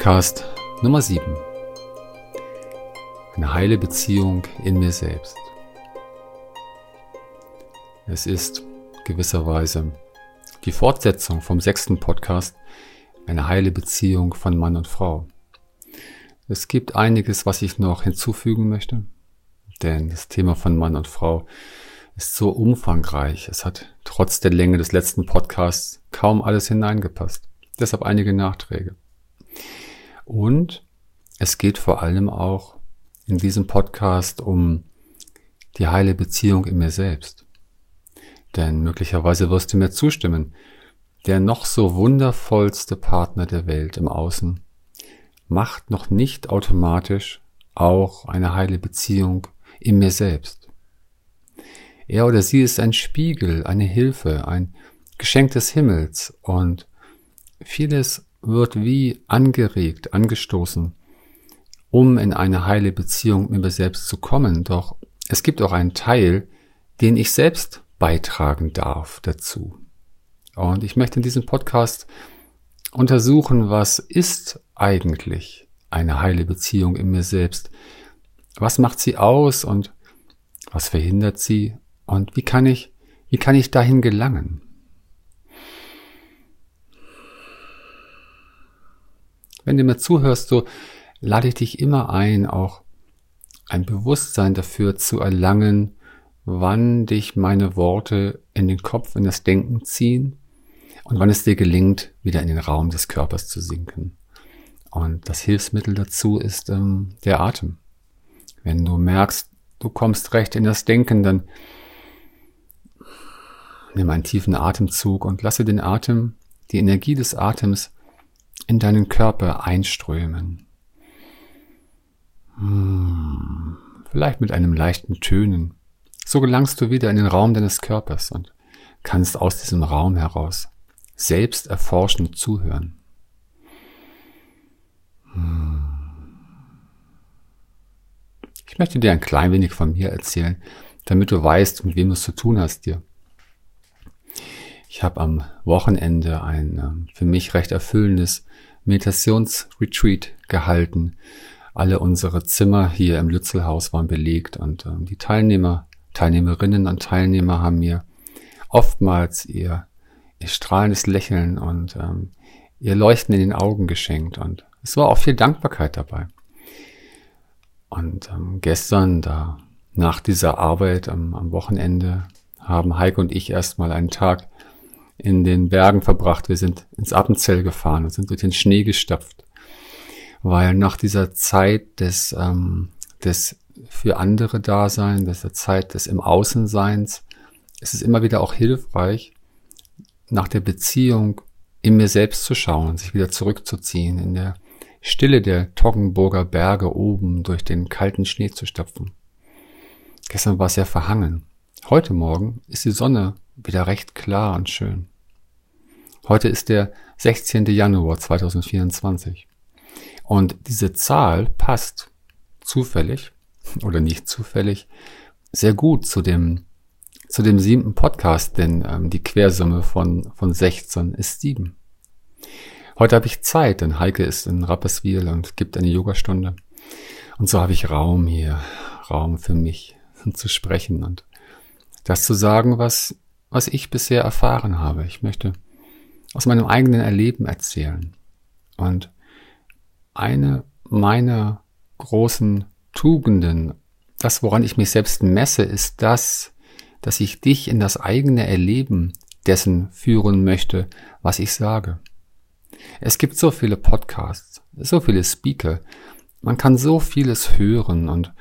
Podcast Nummer 7. Eine heile Beziehung in mir selbst. Es ist gewisserweise die Fortsetzung vom sechsten Podcast, eine heile Beziehung von Mann und Frau. Es gibt einiges, was ich noch hinzufügen möchte, denn das Thema von Mann und Frau ist so umfangreich. Es hat trotz der Länge des letzten Podcasts kaum alles hineingepasst. Deshalb einige Nachträge. Und es geht vor allem auch in diesem Podcast um die heile Beziehung in mir selbst. Denn möglicherweise wirst du mir zustimmen, der noch so wundervollste Partner der Welt im Außen macht noch nicht automatisch auch eine heile Beziehung in mir selbst. Er oder sie ist ein Spiegel, eine Hilfe, ein Geschenk des Himmels und vieles wird wie angeregt, angestoßen, um in eine heile Beziehung mit mir selbst zu kommen. Doch es gibt auch einen Teil, den ich selbst beitragen darf dazu. Und ich möchte in diesem Podcast untersuchen, was ist eigentlich eine heile Beziehung in mir selbst? Was macht sie aus und was verhindert sie? Und wie kann ich, wie kann ich dahin gelangen? Wenn du mir zuhörst, so lade ich dich immer ein, auch ein Bewusstsein dafür zu erlangen, wann dich meine Worte in den Kopf, in das Denken ziehen und wann es dir gelingt, wieder in den Raum des Körpers zu sinken. Und das Hilfsmittel dazu ist ähm, der Atem. Wenn du merkst, du kommst recht in das Denken, dann nimm einen tiefen Atemzug und lasse den Atem, die Energie des Atems in deinen Körper einströmen. Hm, vielleicht mit einem leichten Tönen. So gelangst du wieder in den Raum deines Körpers und kannst aus diesem Raum heraus selbst erforschend zuhören. Hm. Ich möchte dir ein klein wenig von mir erzählen, damit du weißt, mit wem du es zu tun hast dir. Ich habe am Wochenende ein ähm, für mich recht erfüllendes Meditationsretreat gehalten. Alle unsere Zimmer hier im Lützelhaus waren belegt und ähm, die Teilnehmer, Teilnehmerinnen und Teilnehmer haben mir oftmals ihr ihr strahlendes Lächeln und ähm, ihr Leuchten in den Augen geschenkt. Und es war auch viel Dankbarkeit dabei. Und ähm, gestern, da nach dieser Arbeit am, am Wochenende, haben Heike und ich erstmal einen Tag in den Bergen verbracht. Wir sind ins Appenzell gefahren und sind durch den Schnee gestapft. Weil nach dieser Zeit des, ähm, des für andere Dasein, dieser Zeit des im Außenseins, ist es immer wieder auch hilfreich, nach der Beziehung in mir selbst zu schauen, sich wieder zurückzuziehen, in der Stille der Toggenburger Berge oben durch den kalten Schnee zu stapfen. Gestern war es sehr verhangen. Heute Morgen ist die Sonne wieder recht klar und schön. Heute ist der 16. Januar 2024. Und diese Zahl passt zufällig oder nicht zufällig sehr gut zu dem zu dem siebten Podcast, denn ähm, die Quersumme von, von 16 ist sieben. Heute habe ich Zeit, denn Heike ist in Rapperswil und gibt eine Yogastunde. Und so habe ich Raum hier, Raum für mich zu sprechen und das zu sagen, was, was ich bisher erfahren habe. Ich möchte aus meinem eigenen Erleben erzählen. Und eine meiner großen Tugenden, das, woran ich mich selbst messe, ist das, dass ich dich in das eigene Erleben dessen führen möchte, was ich sage. Es gibt so viele Podcasts, so viele Speaker, man kann so vieles hören und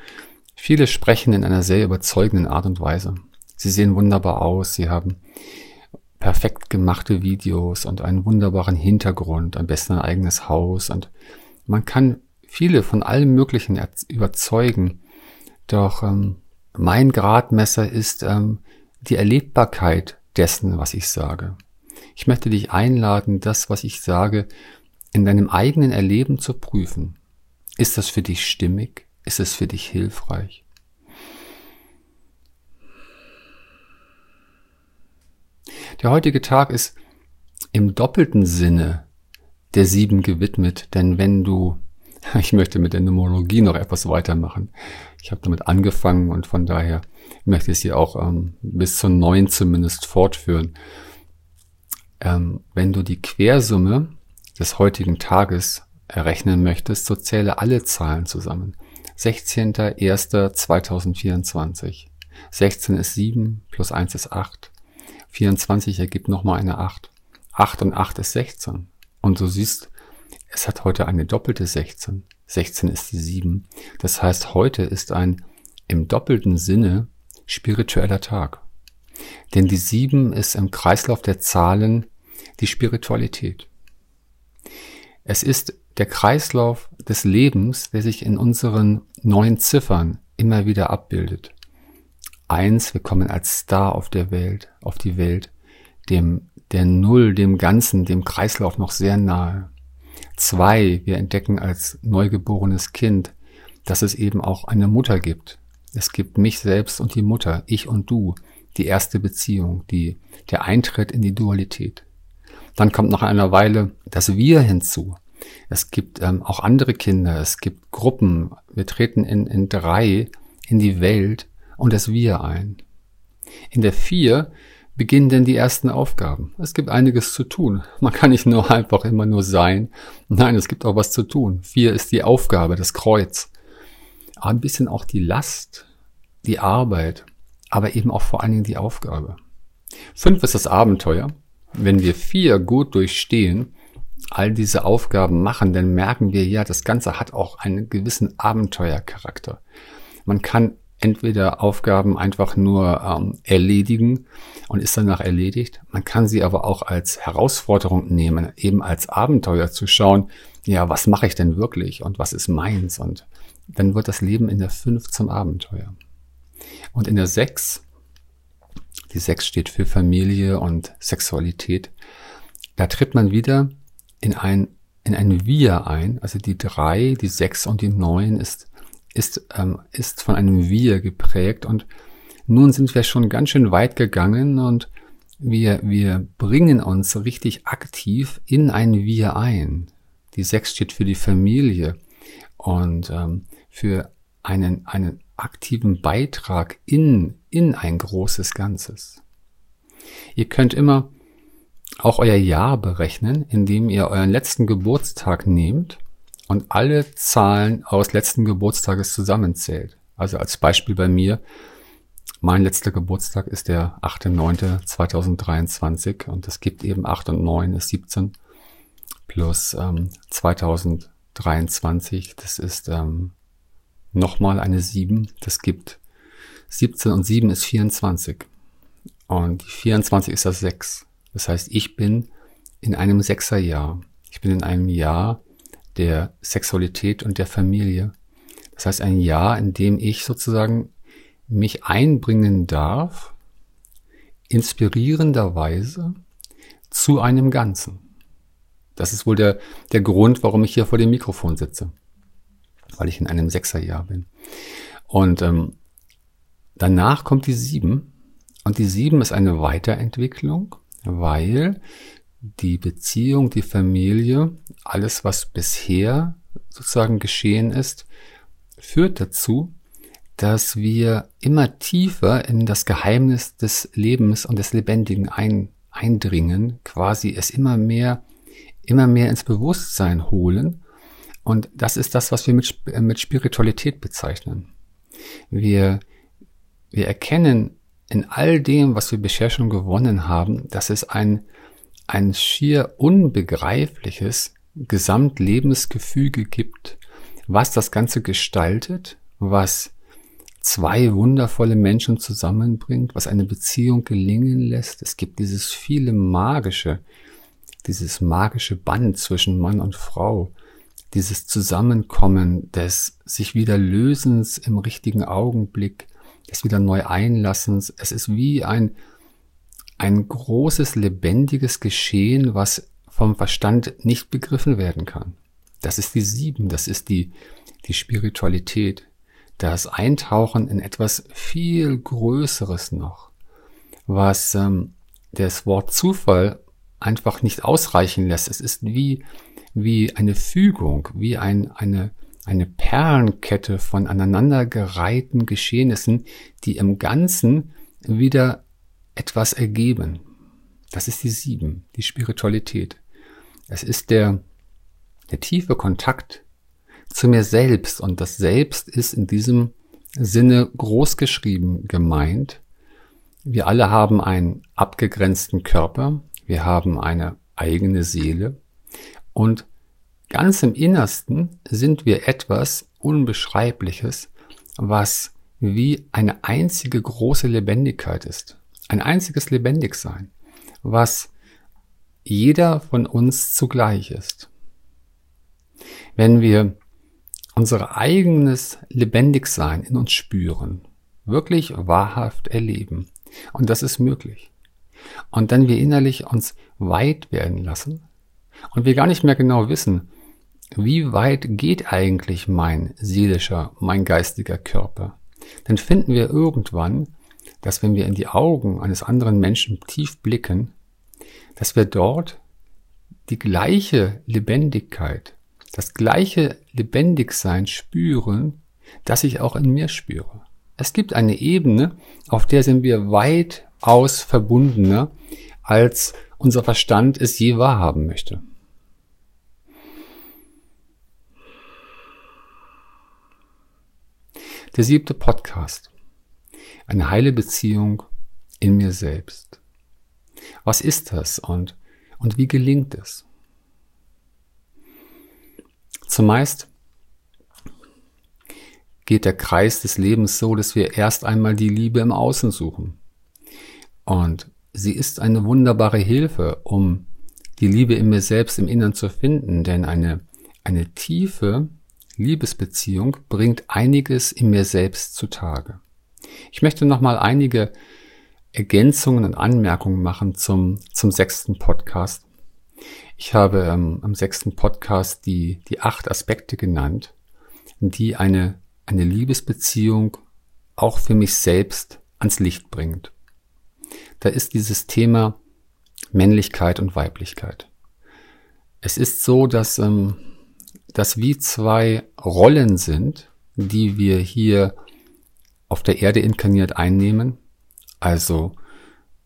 viele sprechen in einer sehr überzeugenden Art und Weise. Sie sehen wunderbar aus, sie haben perfekt gemachte Videos und einen wunderbaren Hintergrund, am besten ein eigenes Haus und man kann viele von allem Möglichen überzeugen, doch ähm, mein Gradmesser ist ähm, die Erlebbarkeit dessen, was ich sage. Ich möchte dich einladen, das, was ich sage, in deinem eigenen Erleben zu prüfen. Ist das für dich stimmig? Ist es für dich hilfreich? Der heutige Tag ist im doppelten Sinne der sieben gewidmet, denn wenn du, ich möchte mit der Numerologie noch etwas weitermachen. Ich habe damit angefangen und von daher möchte ich sie auch ähm, bis zur neun zumindest fortführen. Ähm, wenn du die Quersumme des heutigen Tages errechnen möchtest, so zähle alle Zahlen zusammen. 16.01.2024. 16 ist 7, plus 1 ist 8. 24 ergibt nochmal eine 8. 8 und 8 ist 16. Und du siehst, es hat heute eine doppelte 16. 16 ist die 7. Das heißt, heute ist ein im doppelten Sinne spiritueller Tag. Denn die 7 ist im Kreislauf der Zahlen die Spiritualität. Es ist der Kreislauf des Lebens, der sich in unseren neuen Ziffern immer wieder abbildet. Eins, wir kommen als Star auf der Welt, auf die Welt, dem, der Null, dem Ganzen, dem Kreislauf noch sehr nahe. Zwei, wir entdecken als neugeborenes Kind, dass es eben auch eine Mutter gibt. Es gibt mich selbst und die Mutter, ich und du, die erste Beziehung, die, der Eintritt in die Dualität. Dann kommt nach einer Weile das Wir hinzu. Es gibt ähm, auch andere Kinder, es gibt Gruppen. Wir treten in, in drei in die Welt und das Wir ein. In der vier beginnen denn die ersten Aufgaben. Es gibt einiges zu tun. Man kann nicht nur einfach immer nur sein. Nein, es gibt auch was zu tun. Vier ist die Aufgabe, das Kreuz. Aber ein bisschen auch die Last, die Arbeit, aber eben auch vor allen Dingen die Aufgabe. Fünf ist das Abenteuer. Wenn wir vier gut durchstehen, all diese Aufgaben machen, dann merken wir ja, das Ganze hat auch einen gewissen Abenteuercharakter. Man kann entweder Aufgaben einfach nur ähm, erledigen und ist danach erledigt. Man kann sie aber auch als Herausforderung nehmen, eben als Abenteuer zu schauen, ja, was mache ich denn wirklich und was ist meins? Und dann wird das Leben in der fünf zum Abenteuer. Und in der sechs, die sechs steht für Familie und Sexualität, da tritt man wieder in ein, in ein Wir ein. Also die drei, die sechs und die neun ist, ist, ähm, ist von einem Wir geprägt. Und nun sind wir schon ganz schön weit gegangen und wir, wir bringen uns richtig aktiv in ein Wir ein. Die sechs steht für die Familie und ähm, für einen, einen aktiven Beitrag in, in ein großes Ganzes. Ihr könnt immer auch euer Jahr berechnen, indem ihr euren letzten Geburtstag nehmt und alle Zahlen aus letzten Geburtstages zusammenzählt. Also als Beispiel bei mir, mein letzter Geburtstag ist der 8.9.2023 und es gibt eben 8 und 9 ist 17 plus ähm, 2023, das ist ähm, nochmal eine 7, das gibt 17 und 7 ist 24 und die 24 ist das 6. Das heißt, ich bin in einem Sechserjahr. Ich bin in einem Jahr der Sexualität und der Familie. Das heißt, ein Jahr, in dem ich sozusagen mich einbringen darf, inspirierenderweise zu einem Ganzen. Das ist wohl der, der Grund, warum ich hier vor dem Mikrofon sitze. Weil ich in einem Sechserjahr bin. Und ähm, danach kommt die sieben. Und die sieben ist eine Weiterentwicklung weil die Beziehung, die Familie, alles, was bisher sozusagen geschehen ist, führt dazu, dass wir immer tiefer in das Geheimnis des Lebens und des Lebendigen ein, eindringen, quasi es immer mehr, immer mehr ins Bewusstsein holen. Und das ist das, was wir mit, mit Spiritualität bezeichnen. Wir, wir erkennen in all dem, was wir bisher schon gewonnen haben, dass es ein, ein schier unbegreifliches Gesamtlebensgefüge gibt, was das Ganze gestaltet, was zwei wundervolle Menschen zusammenbringt, was eine Beziehung gelingen lässt. Es gibt dieses viele magische, dieses magische Band zwischen Mann und Frau, dieses Zusammenkommen des sich wieder Lösens im richtigen Augenblick, des wieder neu Einlassens. Es ist wie ein, ein großes, lebendiges Geschehen, was vom Verstand nicht begriffen werden kann. Das ist die Sieben, das ist die, die Spiritualität, das Eintauchen in etwas viel Größeres noch, was ähm, das Wort Zufall einfach nicht ausreichen lässt. Es ist wie, wie eine Fügung, wie ein, eine, eine Perlenkette von aneinandergereihten Geschehnissen, die im Ganzen wieder etwas ergeben. Das ist die Sieben, die Spiritualität. Es ist der, der tiefe Kontakt zu mir selbst und das Selbst ist in diesem Sinne großgeschrieben gemeint. Wir alle haben einen abgegrenzten Körper, wir haben eine eigene Seele und ganz im Innersten sind wir etwas Unbeschreibliches, was wie eine einzige große Lebendigkeit ist. Ein einziges Lebendigsein, was jeder von uns zugleich ist. Wenn wir unser eigenes Lebendigsein in uns spüren, wirklich wahrhaft erleben, und das ist möglich, und dann wir innerlich uns weit werden lassen und wir gar nicht mehr genau wissen, wie weit geht eigentlich mein seelischer, mein geistiger Körper, dann finden wir irgendwann, dass wenn wir in die Augen eines anderen Menschen tief blicken, dass wir dort die gleiche Lebendigkeit, das gleiche Lebendigsein spüren, das ich auch in mir spüre. Es gibt eine Ebene, auf der sind wir weitaus verbundener, als unser Verstand es je wahrhaben möchte. Der siebte Podcast. Eine heile Beziehung in mir selbst. Was ist das und, und wie gelingt es? Zumeist geht der Kreis des Lebens so, dass wir erst einmal die Liebe im Außen suchen. Und sie ist eine wunderbare Hilfe, um die Liebe in mir selbst im Innern zu finden, denn eine, eine tiefe Liebesbeziehung bringt einiges in mir selbst zutage. Ich möchte nochmal einige Ergänzungen und Anmerkungen machen zum, zum sechsten Podcast. Ich habe ähm, am sechsten Podcast die, die acht Aspekte genannt, die eine, eine Liebesbeziehung auch für mich selbst ans Licht bringt. Da ist dieses Thema Männlichkeit und Weiblichkeit. Es ist so, dass ähm, das wie zwei Rollen sind, die wir hier auf der Erde inkarniert einnehmen. Also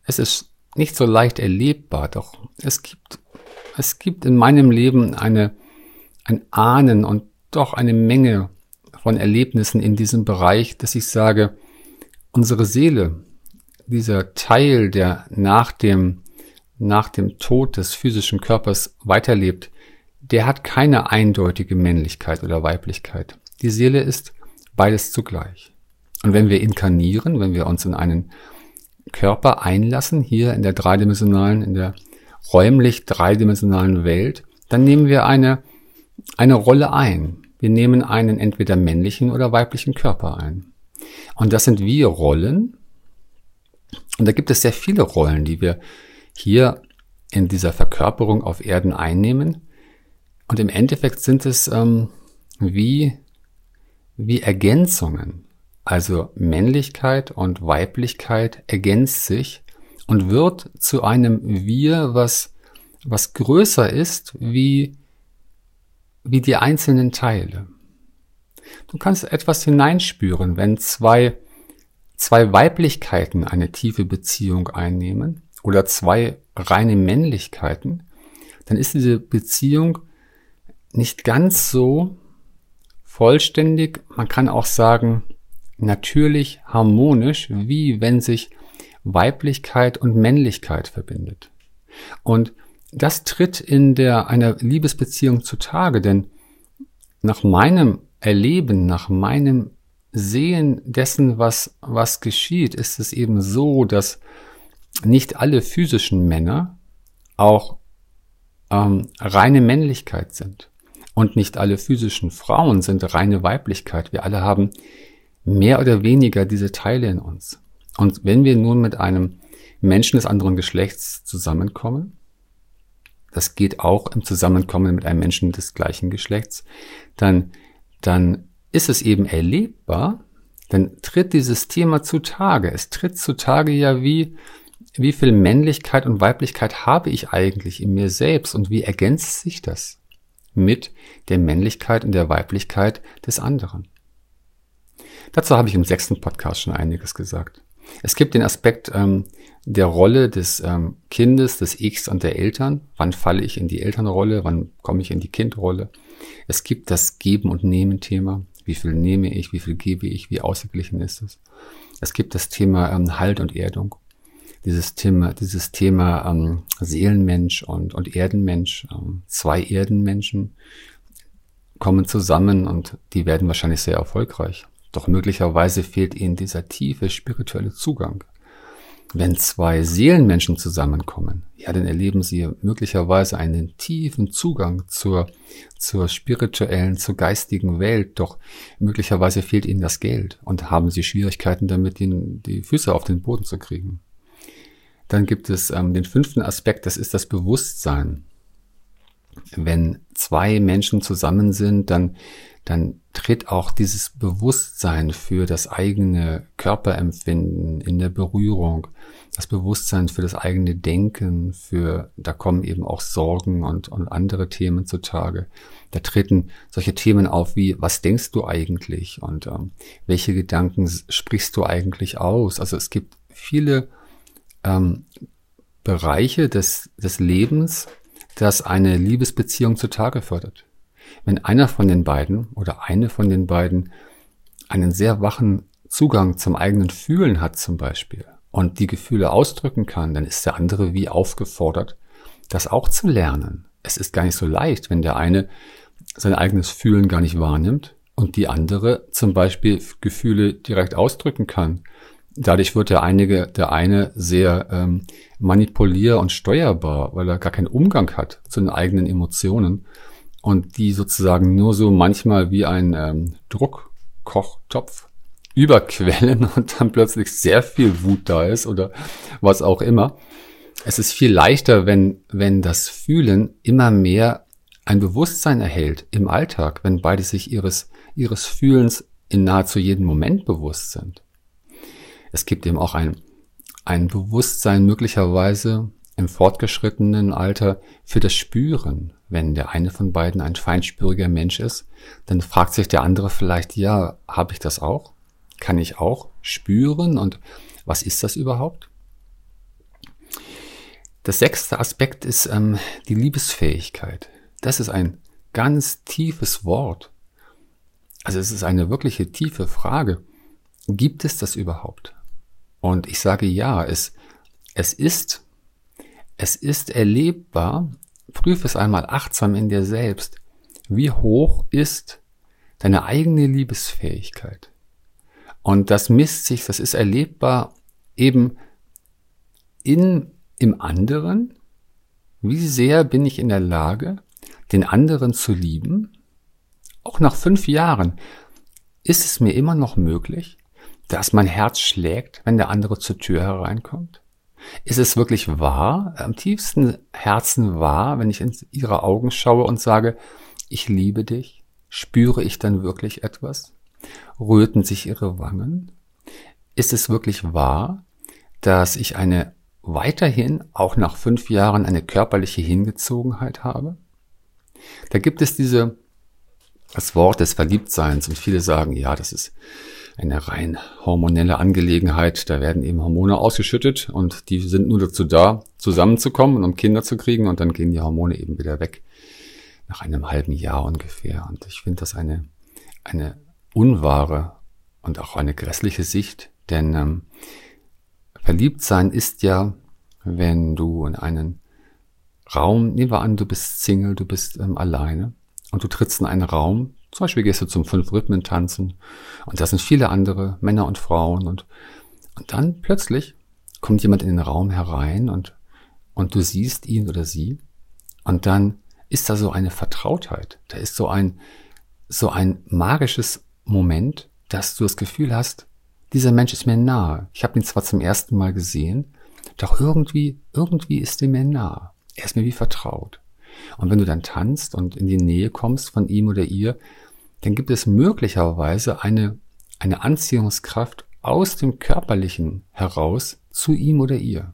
es ist nicht so leicht erlebbar, doch es gibt, es gibt in meinem Leben eine, ein Ahnen und doch eine Menge von Erlebnissen in diesem Bereich, dass ich sage, unsere Seele, dieser Teil, der nach dem, nach dem Tod des physischen Körpers weiterlebt, der hat keine eindeutige Männlichkeit oder Weiblichkeit. Die Seele ist beides zugleich. Und wenn wir inkarnieren, wenn wir uns in einen Körper einlassen, hier in der dreidimensionalen, in der räumlich dreidimensionalen Welt, dann nehmen wir eine, eine Rolle ein. Wir nehmen einen entweder männlichen oder weiblichen Körper ein. Und das sind wir Rollen. Und da gibt es sehr viele Rollen, die wir hier in dieser Verkörperung auf Erden einnehmen. Und im Endeffekt sind es ähm, wie, wie Ergänzungen. Also Männlichkeit und Weiblichkeit ergänzt sich und wird zu einem Wir, was, was größer ist wie, wie die einzelnen Teile. Du kannst etwas hineinspüren, wenn zwei, zwei Weiblichkeiten eine tiefe Beziehung einnehmen oder zwei reine Männlichkeiten, dann ist diese Beziehung nicht ganz so vollständig, man kann auch sagen, natürlich harmonisch, wie wenn sich Weiblichkeit und Männlichkeit verbindet. Und das tritt in der, einer Liebesbeziehung zutage, denn nach meinem Erleben, nach meinem Sehen dessen, was, was geschieht, ist es eben so, dass nicht alle physischen Männer auch ähm, reine Männlichkeit sind. Und nicht alle physischen Frauen sind reine Weiblichkeit. Wir alle haben mehr oder weniger diese Teile in uns. Und wenn wir nun mit einem Menschen des anderen Geschlechts zusammenkommen, das geht auch im Zusammenkommen mit einem Menschen des gleichen Geschlechts, dann, dann ist es eben erlebbar, dann tritt dieses Thema zutage. Es tritt zutage ja wie, wie viel Männlichkeit und Weiblichkeit habe ich eigentlich in mir selbst und wie ergänzt sich das mit der Männlichkeit und der Weiblichkeit des anderen? Dazu habe ich im sechsten Podcast schon einiges gesagt. Es gibt den Aspekt ähm, der Rolle des ähm, Kindes, des Ichs und der Eltern. Wann falle ich in die Elternrolle? Wann komme ich in die Kindrolle? Es gibt das Geben- und Nehmen-Thema. Wie viel nehme ich? Wie viel gebe ich? Wie ausgeglichen ist es? Es gibt das Thema ähm, Halt und Erdung dieses Thema, dieses Thema ähm, Seelenmensch und, und Erdenmensch, ähm, zwei Erdenmenschen kommen zusammen und die werden wahrscheinlich sehr erfolgreich. Doch möglicherweise fehlt ihnen dieser tiefe spirituelle Zugang. Wenn zwei Seelenmenschen zusammenkommen, ja, dann erleben sie möglicherweise einen tiefen Zugang zur, zur spirituellen, zur geistigen Welt. Doch möglicherweise fehlt ihnen das Geld und haben sie Schwierigkeiten damit, die, die Füße auf den Boden zu kriegen. Dann gibt es ähm, den fünften Aspekt, das ist das Bewusstsein. Wenn zwei Menschen zusammen sind, dann, dann tritt auch dieses Bewusstsein für das eigene Körperempfinden in der Berührung, das Bewusstsein für das eigene Denken, für, da kommen eben auch Sorgen und, und andere Themen zutage. Da treten solche Themen auf wie, was denkst du eigentlich und ähm, welche Gedanken sprichst du eigentlich aus? Also es gibt viele ähm, Bereiche des, des Lebens, das eine Liebesbeziehung zutage fördert. Wenn einer von den beiden oder eine von den beiden einen sehr wachen Zugang zum eigenen Fühlen hat zum Beispiel und die Gefühle ausdrücken kann, dann ist der andere wie aufgefordert, das auch zu lernen. Es ist gar nicht so leicht, wenn der eine sein eigenes Fühlen gar nicht wahrnimmt und die andere zum Beispiel Gefühle direkt ausdrücken kann Dadurch wird der, einige, der eine sehr ähm, manipulier- und steuerbar, weil er gar keinen Umgang hat zu den eigenen Emotionen und die sozusagen nur so manchmal wie ein ähm, Druckkochtopf überquellen und dann plötzlich sehr viel Wut da ist oder was auch immer. Es ist viel leichter, wenn, wenn das Fühlen immer mehr ein Bewusstsein erhält im Alltag, wenn beide sich ihres, ihres Fühlens in nahezu jedem Moment bewusst sind. Es gibt eben auch ein, ein Bewusstsein möglicherweise im fortgeschrittenen Alter für das Spüren. Wenn der eine von beiden ein feinspüriger Mensch ist, dann fragt sich der andere vielleicht, ja, habe ich das auch? Kann ich auch spüren? Und was ist das überhaupt? Das sechste Aspekt ist ähm, die Liebesfähigkeit. Das ist ein ganz tiefes Wort. Also es ist eine wirkliche tiefe Frage. Gibt es das überhaupt? Und ich sage ja, es, es ist, es ist erlebbar. Prüfe es einmal achtsam in dir selbst. Wie hoch ist deine eigene Liebesfähigkeit? Und das misst sich, das ist erlebbar eben in, im anderen. Wie sehr bin ich in der Lage, den anderen zu lieben? Auch nach fünf Jahren ist es mir immer noch möglich, dass mein Herz schlägt, wenn der andere zur Tür hereinkommt? Ist es wirklich wahr, am tiefsten Herzen wahr, wenn ich in ihre Augen schaue und sage, ich liebe dich? Spüre ich dann wirklich etwas? Rührten sich ihre Wangen? Ist es wirklich wahr, dass ich eine weiterhin, auch nach fünf Jahren, eine körperliche Hingezogenheit habe? Da gibt es diese, das Wort des Verliebtseins und viele sagen, ja, das ist eine rein hormonelle Angelegenheit. Da werden eben Hormone ausgeschüttet und die sind nur dazu da, zusammenzukommen und um Kinder zu kriegen und dann gehen die Hormone eben wieder weg. Nach einem halben Jahr ungefähr. Und ich finde das eine, eine unwahre und auch eine grässliche Sicht, denn ähm, verliebt sein ist ja, wenn du in einen Raum, nehmen wir an, du bist Single, du bist ähm, alleine und du trittst in einen Raum, zum Beispiel gehst du zum fünf Rhythmen tanzen und da sind viele andere Männer und Frauen und, und dann plötzlich kommt jemand in den Raum herein und, und du siehst ihn oder sie und dann ist da so eine Vertrautheit. Da ist so ein, so ein magisches Moment, dass du das Gefühl hast, dieser Mensch ist mir nahe. Ich habe ihn zwar zum ersten Mal gesehen, doch irgendwie, irgendwie ist er mir nahe. Er ist mir wie vertraut. Und wenn du dann tanzt und in die Nähe kommst von ihm oder ihr, dann gibt es möglicherweise eine, eine Anziehungskraft aus dem Körperlichen heraus zu ihm oder ihr.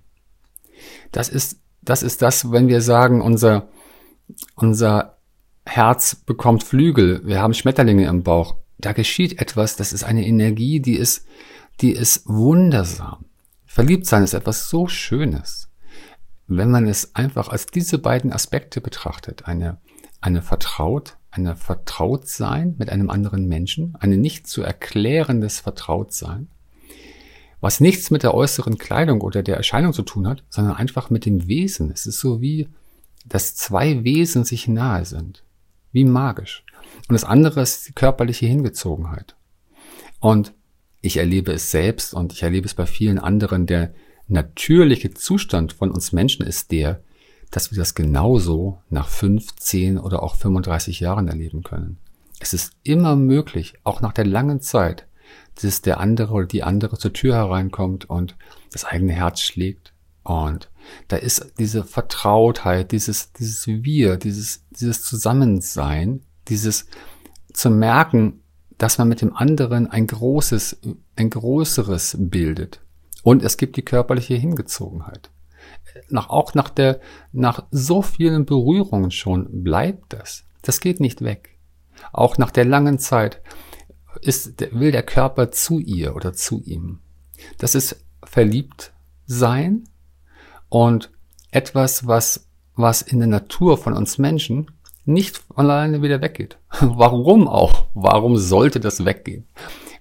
Das ist, das ist das, wenn wir sagen, unser, unser Herz bekommt Flügel, wir haben Schmetterlinge im Bauch. Da geschieht etwas, das ist eine Energie, die ist, die ist wundersam. Verliebt sein ist etwas so Schönes. Wenn man es einfach als diese beiden Aspekte betrachtet, eine, eine Vertraut, eine Vertrautsein mit einem anderen Menschen, eine nicht zu erklärendes Vertrautsein, was nichts mit der äußeren Kleidung oder der Erscheinung zu tun hat, sondern einfach mit dem Wesen. Es ist so wie, dass zwei Wesen sich nahe sind. Wie magisch. Und das andere ist die körperliche Hingezogenheit. Und ich erlebe es selbst und ich erlebe es bei vielen anderen. Der natürliche Zustand von uns Menschen ist der, dass wir das genauso nach fünf, zehn oder auch 35 Jahren erleben können. Es ist immer möglich, auch nach der langen Zeit, dass der andere oder die andere zur Tür hereinkommt und das eigene Herz schlägt. Und da ist diese Vertrautheit, dieses, dieses Wir, dieses, dieses Zusammensein, dieses zu merken, dass man mit dem anderen ein großes, ein größeres bildet. Und es gibt die körperliche Hingezogenheit. Nach, auch nach der, nach so vielen Berührungen schon bleibt das. Das geht nicht weg. Auch nach der langen Zeit ist, will der Körper zu ihr oder zu ihm. Das ist verliebt sein und etwas, was, was in der Natur von uns Menschen nicht alleine wieder weggeht. Warum auch? Warum sollte das weggehen?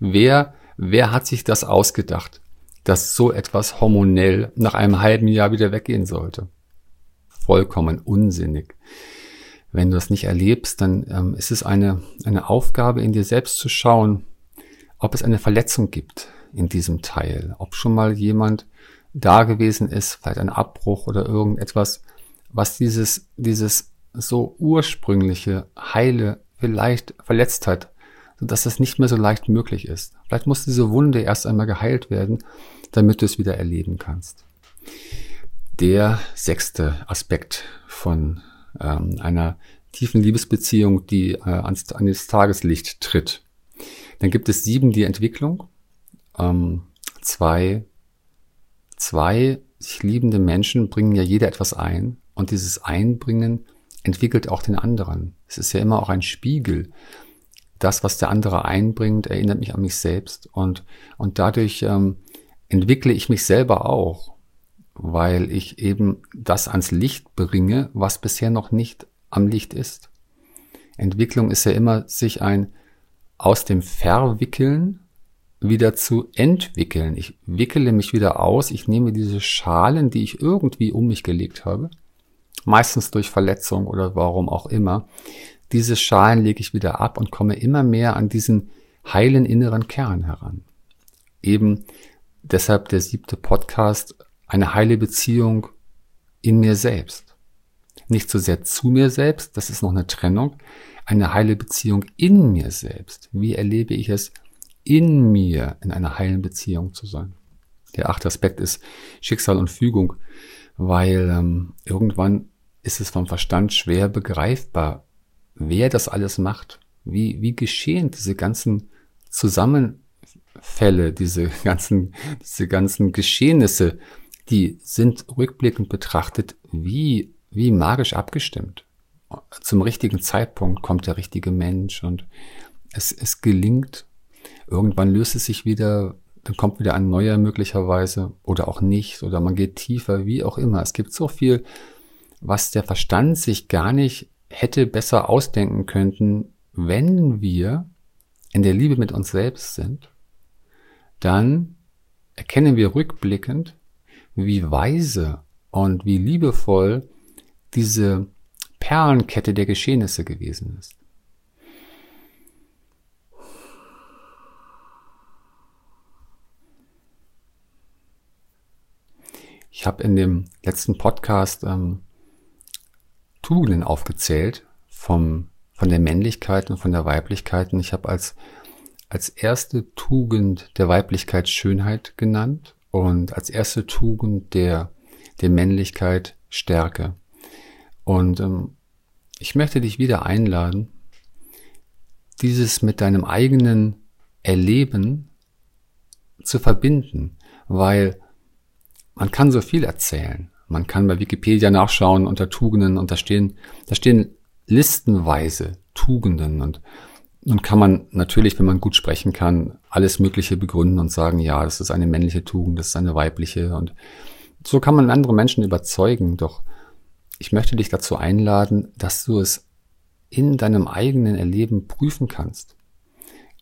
Wer, wer hat sich das ausgedacht, dass so etwas hormonell nach einem halben Jahr wieder weggehen sollte? Vollkommen unsinnig. Wenn du das nicht erlebst, dann ähm, ist es eine, eine Aufgabe in dir selbst zu schauen, ob es eine Verletzung gibt in diesem Teil, ob schon mal jemand da gewesen ist, vielleicht ein Abbruch oder irgendetwas, was dieses, dieses so ursprüngliche Heile vielleicht verletzt hat, sodass es nicht mehr so leicht möglich ist. Vielleicht muss diese Wunde erst einmal geheilt werden, damit du es wieder erleben kannst. Der sechste Aspekt von ähm, einer tiefen Liebesbeziehung, die äh, ans, an das Tageslicht tritt. Dann gibt es sieben die Entwicklung. Ähm, zwei, zwei sich liebende Menschen bringen ja jeder etwas ein und dieses Einbringen entwickelt auch den anderen. Es ist ja immer auch ein Spiegel. Das, was der andere einbringt, erinnert mich an mich selbst und, und dadurch ähm, entwickle ich mich selber auch, weil ich eben das ans Licht bringe, was bisher noch nicht am Licht ist. Entwicklung ist ja immer sich ein aus dem Verwickeln wieder zu entwickeln. Ich wickele mich wieder aus, ich nehme diese Schalen, die ich irgendwie um mich gelegt habe, meistens durch Verletzung oder warum auch immer. Diese Schalen lege ich wieder ab und komme immer mehr an diesen heilen inneren Kern heran. Eben deshalb der siebte Podcast, eine heile Beziehung in mir selbst. Nicht so sehr zu mir selbst, das ist noch eine Trennung, eine heile Beziehung in mir selbst. Wie erlebe ich es, in mir in einer heilen Beziehung zu sein? Der achte Aspekt ist Schicksal und Fügung, weil ähm, irgendwann ist es vom Verstand schwer begreifbar, wer das alles macht. Wie, wie geschehen diese ganzen Zusammenfälle, diese ganzen, diese ganzen Geschehnisse, die sind rückblickend betrachtet wie, wie magisch abgestimmt. Zum richtigen Zeitpunkt kommt der richtige Mensch und es, es gelingt. Irgendwann löst es sich wieder, dann kommt wieder ein neuer möglicherweise oder auch nicht oder man geht tiefer, wie auch immer. Es gibt so viel was der Verstand sich gar nicht hätte besser ausdenken könnten, wenn wir in der Liebe mit uns selbst sind, dann erkennen wir rückblickend, wie weise und wie liebevoll diese Perlenkette der Geschehnisse gewesen ist. Ich habe in dem letzten Podcast ähm, Tugenden aufgezählt vom, von der Männlichkeit und von der Weiblichkeit. Und ich habe als, als erste Tugend der Weiblichkeit Schönheit genannt und als erste Tugend der, der Männlichkeit Stärke. Und ähm, ich möchte dich wieder einladen, dieses mit deinem eigenen Erleben zu verbinden, weil man kann so viel erzählen Man kann bei Wikipedia nachschauen unter Tugenden und da stehen, da stehen listenweise Tugenden und nun kann man natürlich, wenn man gut sprechen kann, alles Mögliche begründen und sagen, ja, das ist eine männliche Tugend, das ist eine weibliche und so kann man andere Menschen überzeugen. Doch ich möchte dich dazu einladen, dass du es in deinem eigenen Erleben prüfen kannst.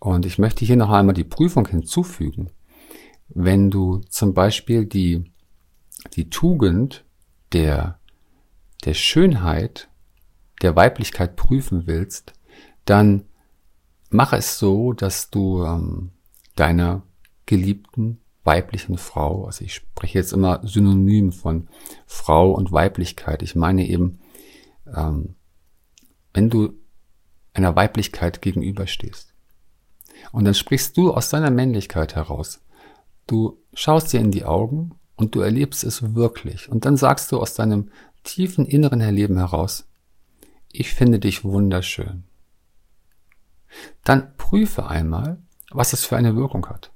Und ich möchte hier noch einmal die Prüfung hinzufügen. Wenn du zum Beispiel die, die Tugend der, der Schönheit, der Weiblichkeit prüfen willst, dann mach es so, dass du ähm, deiner geliebten weiblichen Frau, also ich spreche jetzt immer synonym von Frau und Weiblichkeit. Ich meine eben, ähm, wenn du einer Weiblichkeit gegenüberstehst und dann sprichst du aus deiner Männlichkeit heraus, du schaust dir in die Augen und du erlebst es wirklich und dann sagst du aus deinem tiefen inneren Erleben heraus, ich finde dich wunderschön dann prüfe einmal, was es für eine Wirkung hat.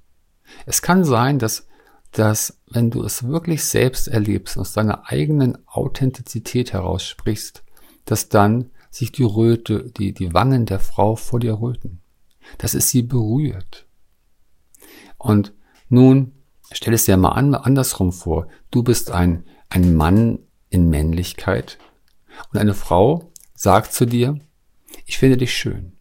Es kann sein, dass, dass wenn du es wirklich selbst erlebst, aus deiner eigenen Authentizität heraus sprichst, dass dann sich die Röte, die, die Wangen der Frau vor dir röten. Dass es sie berührt. Und nun stell es dir mal an, andersrum vor. Du bist ein, ein Mann in Männlichkeit und eine Frau sagt zu dir, ich finde dich schön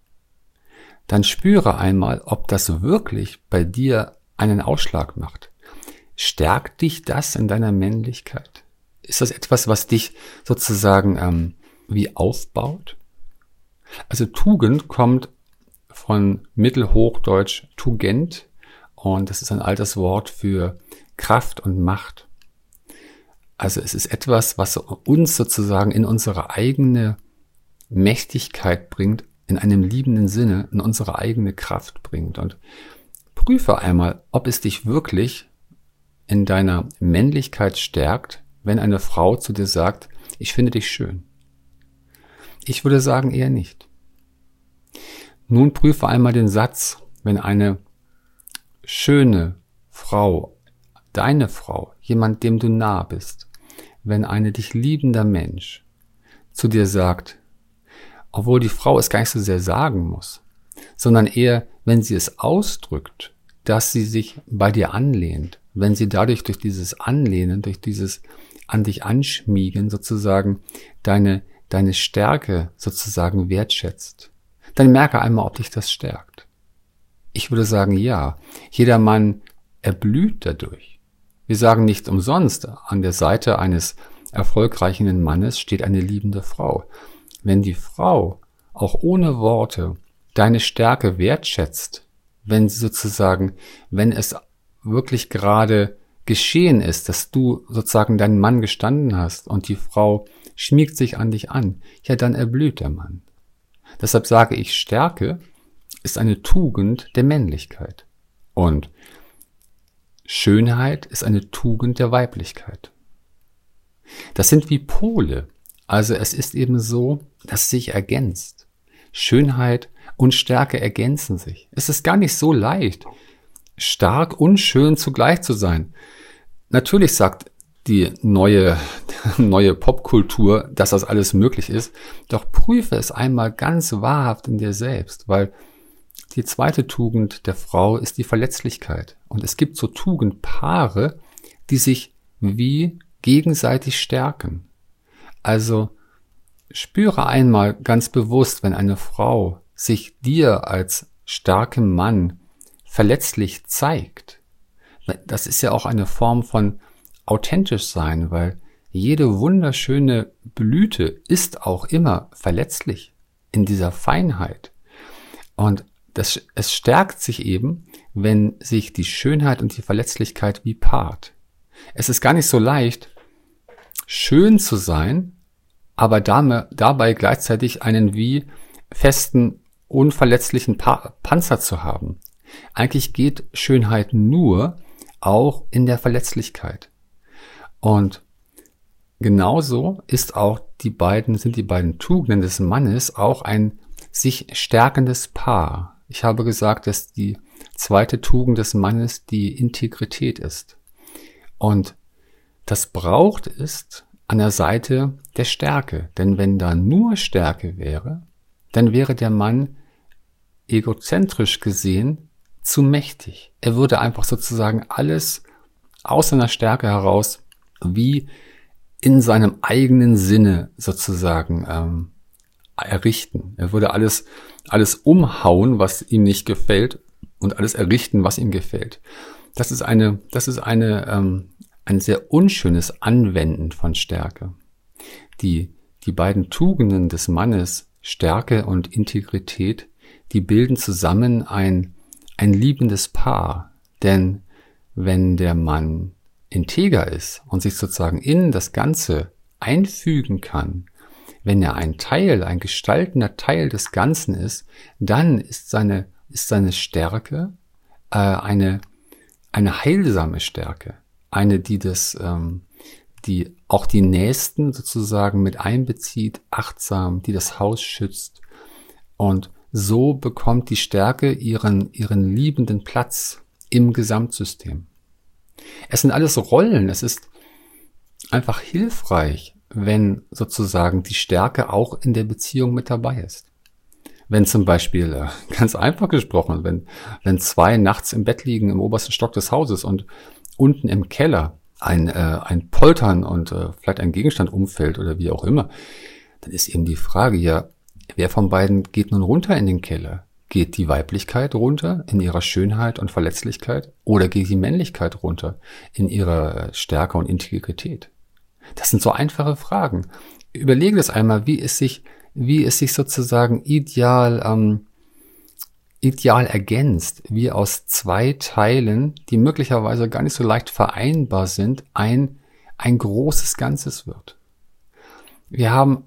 dann spüre einmal, ob das wirklich bei dir einen Ausschlag macht. Stärkt dich das in deiner Männlichkeit? Ist das etwas, was dich sozusagen ähm, wie aufbaut? Also Tugend kommt von Mittelhochdeutsch Tugend und das ist ein altes Wort für Kraft und Macht. Also es ist etwas, was uns sozusagen in unsere eigene Mächtigkeit bringt, in einem liebenden Sinne in unsere eigene Kraft bringt. Und prüfe einmal, ob es dich wirklich in deiner Männlichkeit stärkt, wenn eine Frau zu dir sagt, ich finde dich schön. Ich würde sagen eher nicht. Nun prüfe einmal den Satz, wenn eine schöne Frau, deine Frau, jemand, dem du nah bist, wenn eine dich liebender Mensch zu dir sagt, obwohl die Frau es gar nicht so sehr sagen muss, sondern eher, wenn sie es ausdrückt, dass sie sich bei dir anlehnt, wenn sie dadurch durch dieses Anlehnen, durch dieses an dich anschmiegen sozusagen deine, deine Stärke sozusagen wertschätzt, dann merke einmal, ob dich das stärkt. Ich würde sagen, ja. Jeder Mann erblüht dadurch. Wir sagen nicht umsonst, an der Seite eines erfolgreichen Mannes steht eine liebende Frau wenn die Frau auch ohne Worte deine Stärke wertschätzt, wenn sie sozusagen, wenn es wirklich gerade geschehen ist, dass du sozusagen deinen Mann gestanden hast und die Frau schmiegt sich an dich an, ja, dann erblüht der Mann. Deshalb sage ich, Stärke ist eine Tugend der Männlichkeit und Schönheit ist eine Tugend der Weiblichkeit. Das sind wie Pole. Also es ist eben so, dass sich ergänzt. Schönheit und Stärke ergänzen sich. Es ist gar nicht so leicht, stark und schön zugleich zu sein. Natürlich sagt die neue, neue Popkultur, dass das alles möglich ist, doch prüfe es einmal ganz wahrhaft in dir selbst, weil die zweite Tugend der Frau ist die Verletzlichkeit. Und es gibt so Tugendpaare, die sich wie gegenseitig stärken. Also spüre einmal ganz bewusst, wenn eine Frau sich dir als starkem Mann verletzlich zeigt. Das ist ja auch eine Form von authentisch sein, weil jede wunderschöne Blüte ist auch immer verletzlich in dieser Feinheit. Und das, es stärkt sich eben, wenn sich die Schönheit und die Verletzlichkeit wie paart. Es ist gar nicht so leicht, schön zu sein, aber dabei gleichzeitig einen wie festen, unverletzlichen pa Panzer zu haben. Eigentlich geht Schönheit nur auch in der Verletzlichkeit. Und genauso ist auch die beiden, sind die beiden Tugenden des Mannes auch ein sich stärkendes Paar. Ich habe gesagt, dass die zweite Tugend des Mannes die Integrität ist. Und das braucht ist an der Seite der Stärke. Denn wenn da nur Stärke wäre, dann wäre der Mann egozentrisch gesehen zu mächtig. Er würde einfach sozusagen alles aus seiner Stärke heraus wie in seinem eigenen Sinne sozusagen ähm, errichten. Er würde alles, alles umhauen, was ihm nicht gefällt und alles errichten, was ihm gefällt. Das ist eine, das ist eine, ähm, ein sehr unschönes Anwenden von Stärke. Die, die beiden Tugenden des Mannes, Stärke und Integrität, die bilden zusammen ein, ein liebendes Paar. Denn wenn der Mann integer ist und sich sozusagen in das Ganze einfügen kann, wenn er ein Teil, ein gestaltender Teil des Ganzen ist, dann ist seine, ist seine Stärke äh, eine, eine heilsame Stärke, eine, die das, ähm, die auch die Nächsten sozusagen mit einbezieht, achtsam, die das Haus schützt. Und so bekommt die Stärke ihren, ihren liebenden Platz im Gesamtsystem. Es sind alles Rollen. Es ist einfach hilfreich, wenn sozusagen die Stärke auch in der Beziehung mit dabei ist. Wenn zum Beispiel, äh, ganz einfach gesprochen, wenn, wenn zwei nachts im Bett liegen im obersten Stock des Hauses und unten im Keller ein, äh, ein Poltern und äh, vielleicht ein Gegenstand umfällt oder wie auch immer, dann ist eben die Frage, ja, wer von beiden geht nun runter in den Keller? Geht die Weiblichkeit runter in ihrer Schönheit und Verletzlichkeit oder geht die Männlichkeit runter in ihrer Stärke und Integrität? Das sind so einfache Fragen. Überlege das einmal, wie es sich, wie es sich sozusagen ideal, ähm, ideal ergänzt, wie aus zwei Teilen, die möglicherweise gar nicht so leicht vereinbar sind, ein, ein großes Ganzes wird. Wir haben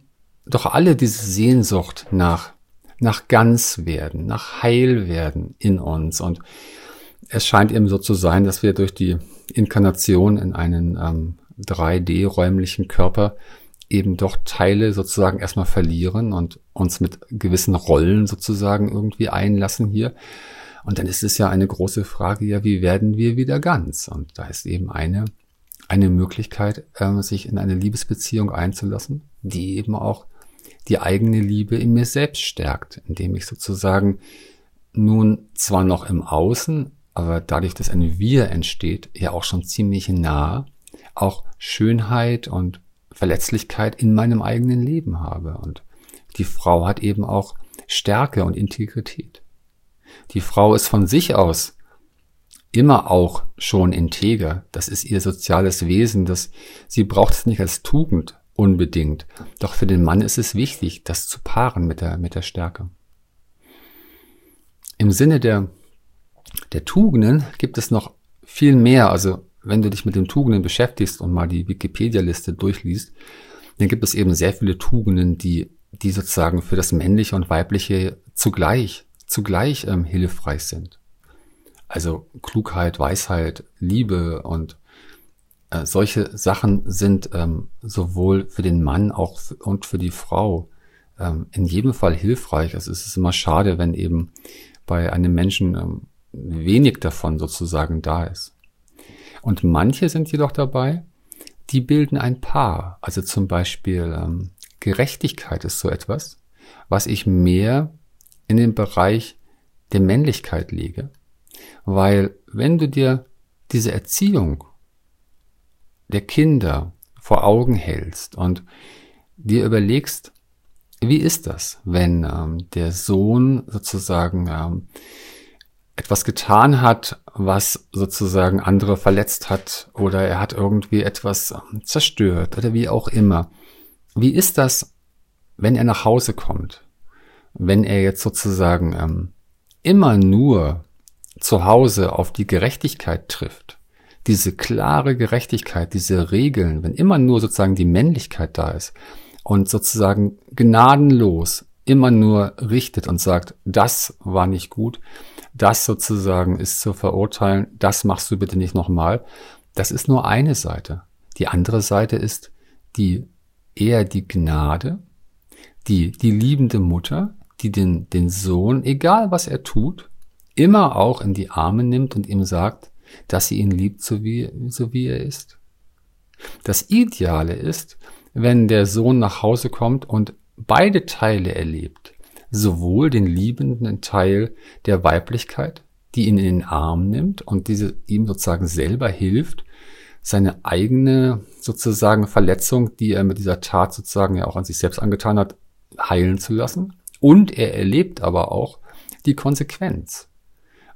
doch alle diese Sehnsucht nach nach ganz werden, nach heil werden in uns. Und es scheint eben so zu sein, dass wir durch die Inkarnation in einen ähm, 3D-räumlichen Körper eben doch Teile sozusagen erstmal verlieren und uns mit gewissen Rollen sozusagen irgendwie einlassen hier. Und dann ist es ja eine große Frage, ja, wie werden wir wieder ganz? Und da ist eben eine, eine Möglichkeit, äh, sich in eine Liebesbeziehung einzulassen, die eben auch die eigene Liebe in mir selbst stärkt, indem ich sozusagen nun zwar noch im Außen, aber dadurch, dass ein Wir entsteht, ja auch schon ziemlich nah, auch Schönheit und Verletzlichkeit in meinem eigenen Leben habe. Und die Frau hat eben auch Stärke und Integrität. Die Frau ist von sich aus immer auch schon integer. Das ist ihr soziales Wesen. Das, sie braucht es nicht als Tugend, unbedingt. Doch für den Mann ist es wichtig, das zu paaren mit der, mit der Stärke. Im Sinne der, der Tugenden gibt es noch viel mehr. Also wenn du dich mit den Tugenden beschäftigst und mal die Wikipedia-Liste durchliest, dann gibt es eben sehr viele Tugenden, die, die sozusagen für das Männliche und Weibliche zugleich, zugleich ähm, hilfreich sind. Also Klugheit, Weisheit, Liebe und äh, solche Sachen sind ähm, sowohl für den Mann auch und für die Frau ähm, in jedem Fall hilfreich. Also es ist immer schade, wenn eben bei einem Menschen ähm, wenig davon sozusagen da ist. Und manche sind jedoch dabei, die bilden ein Paar. Also zum Beispiel ähm, Gerechtigkeit ist so etwas, was ich mehr in den Bereich der Männlichkeit lege. Weil wenn du dir diese Erziehung der Kinder vor Augen hältst und dir überlegst, wie ist das, wenn ähm, der Sohn sozusagen ähm, etwas getan hat, was sozusagen andere verletzt hat oder er hat irgendwie etwas ähm, zerstört oder wie auch immer. Wie ist das, wenn er nach Hause kommt? Wenn er jetzt sozusagen ähm, immer nur zu Hause auf die Gerechtigkeit trifft diese klare Gerechtigkeit, diese Regeln, wenn immer nur sozusagen die Männlichkeit da ist und sozusagen gnadenlos immer nur richtet und sagt, das war nicht gut, das sozusagen ist zu verurteilen, das machst du bitte nicht nochmal, das ist nur eine Seite. Die andere Seite ist die eher die Gnade, die, die liebende Mutter, die den, den Sohn, egal was er tut, immer auch in die Arme nimmt und ihm sagt, dass sie ihn liebt, so wie, so wie er ist. Das Ideale ist, wenn der Sohn nach Hause kommt und beide Teile erlebt. Sowohl den liebenden Teil der Weiblichkeit, die ihn in den Arm nimmt und diese ihm sozusagen selber hilft, seine eigene sozusagen Verletzung, die er mit dieser Tat sozusagen ja auch an sich selbst angetan hat, heilen zu lassen. Und er erlebt aber auch die Konsequenz.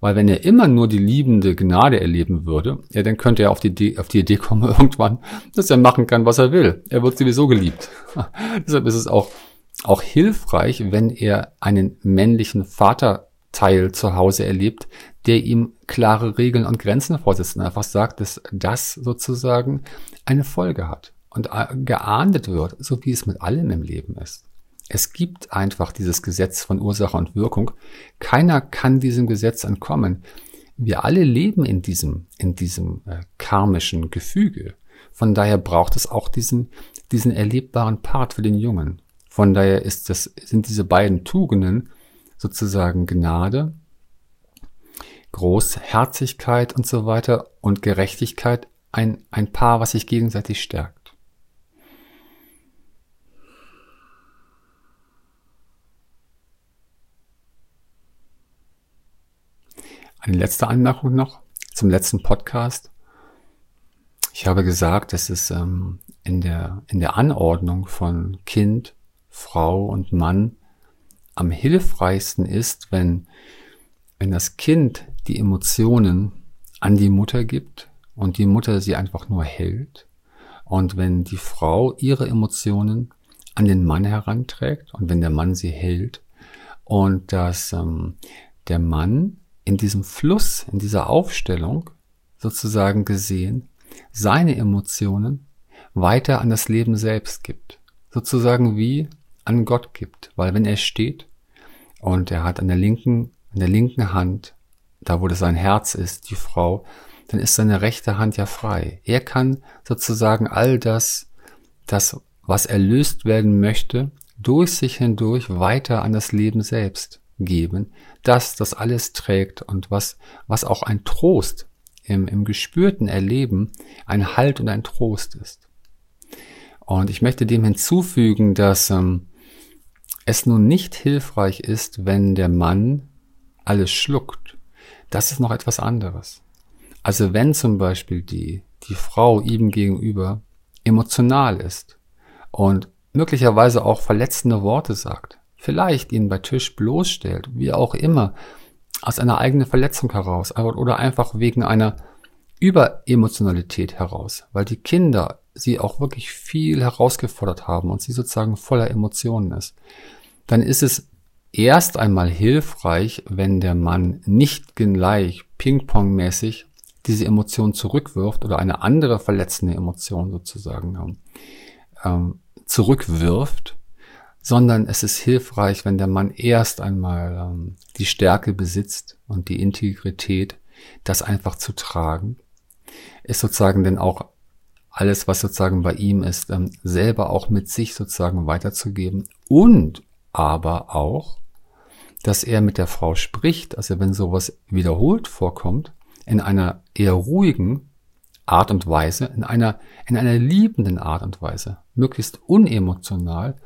Weil wenn er immer nur die liebende Gnade erleben würde, ja, dann könnte er auf die, Idee, auf die Idee kommen irgendwann, dass er machen kann, was er will. Er wird sowieso geliebt. Deshalb ist es auch, auch hilfreich, wenn er einen männlichen Vaterteil zu Hause erlebt, der ihm klare Regeln und Grenzen vorsetzt und einfach sagt, dass das sozusagen eine Folge hat und geahndet wird, so wie es mit allem im Leben ist. Es gibt einfach dieses Gesetz von Ursache und Wirkung. Keiner kann diesem Gesetz entkommen. Wir alle leben in diesem, in diesem äh, karmischen Gefüge. Von daher braucht es auch diesen, diesen erlebbaren Part für den Jungen. Von daher ist das, sind diese beiden Tugenden sozusagen Gnade, Großherzigkeit und so weiter und Gerechtigkeit ein, ein Paar, was sich gegenseitig stärkt. Eine letzte Anmerkung noch zum letzten Podcast. Ich habe gesagt, dass es ähm, in, der, in der Anordnung von Kind, Frau und Mann am hilfreichsten ist, wenn, wenn das Kind die Emotionen an die Mutter gibt und die Mutter sie einfach nur hält und wenn die Frau ihre Emotionen an den Mann heranträgt und wenn der Mann sie hält und dass ähm, der Mann in diesem Fluss, in dieser Aufstellung sozusagen gesehen, seine Emotionen weiter an das Leben selbst gibt. Sozusagen wie an Gott gibt. Weil wenn er steht und er hat an der linken, an der linken Hand, da wo das sein Herz ist, die Frau, dann ist seine rechte Hand ja frei. Er kann sozusagen all das, das, was erlöst werden möchte, durch sich hindurch weiter an das Leben selbst geben, das das alles trägt und was, was auch ein Trost im, im gespürten Erleben ein Halt und ein Trost ist. Und ich möchte dem hinzufügen, dass ähm, es nun nicht hilfreich ist, wenn der Mann alles schluckt. Das ist noch etwas anderes. Also wenn zum Beispiel die, die Frau ihm gegenüber emotional ist und möglicherweise auch verletzende Worte sagt, vielleicht ihn bei Tisch bloßstellt, wie auch immer, aus einer eigenen Verletzung heraus oder einfach wegen einer Überemotionalität heraus, weil die Kinder sie auch wirklich viel herausgefordert haben und sie sozusagen voller Emotionen ist, dann ist es erst einmal hilfreich, wenn der Mann nicht gleich Ping-Pong-mäßig diese Emotion zurückwirft oder eine andere verletzende Emotion sozusagen ähm, zurückwirft, sondern es ist hilfreich, wenn der Mann erst einmal ähm, die Stärke besitzt und die Integrität, das einfach zu tragen, ist sozusagen denn auch alles, was sozusagen bei ihm ist, ähm, selber auch mit sich sozusagen weiterzugeben und aber auch, dass er mit der Frau spricht, also wenn sowas wiederholt vorkommt, in einer eher ruhigen Art und Weise, in einer, in einer liebenden Art und Weise, möglichst unemotional,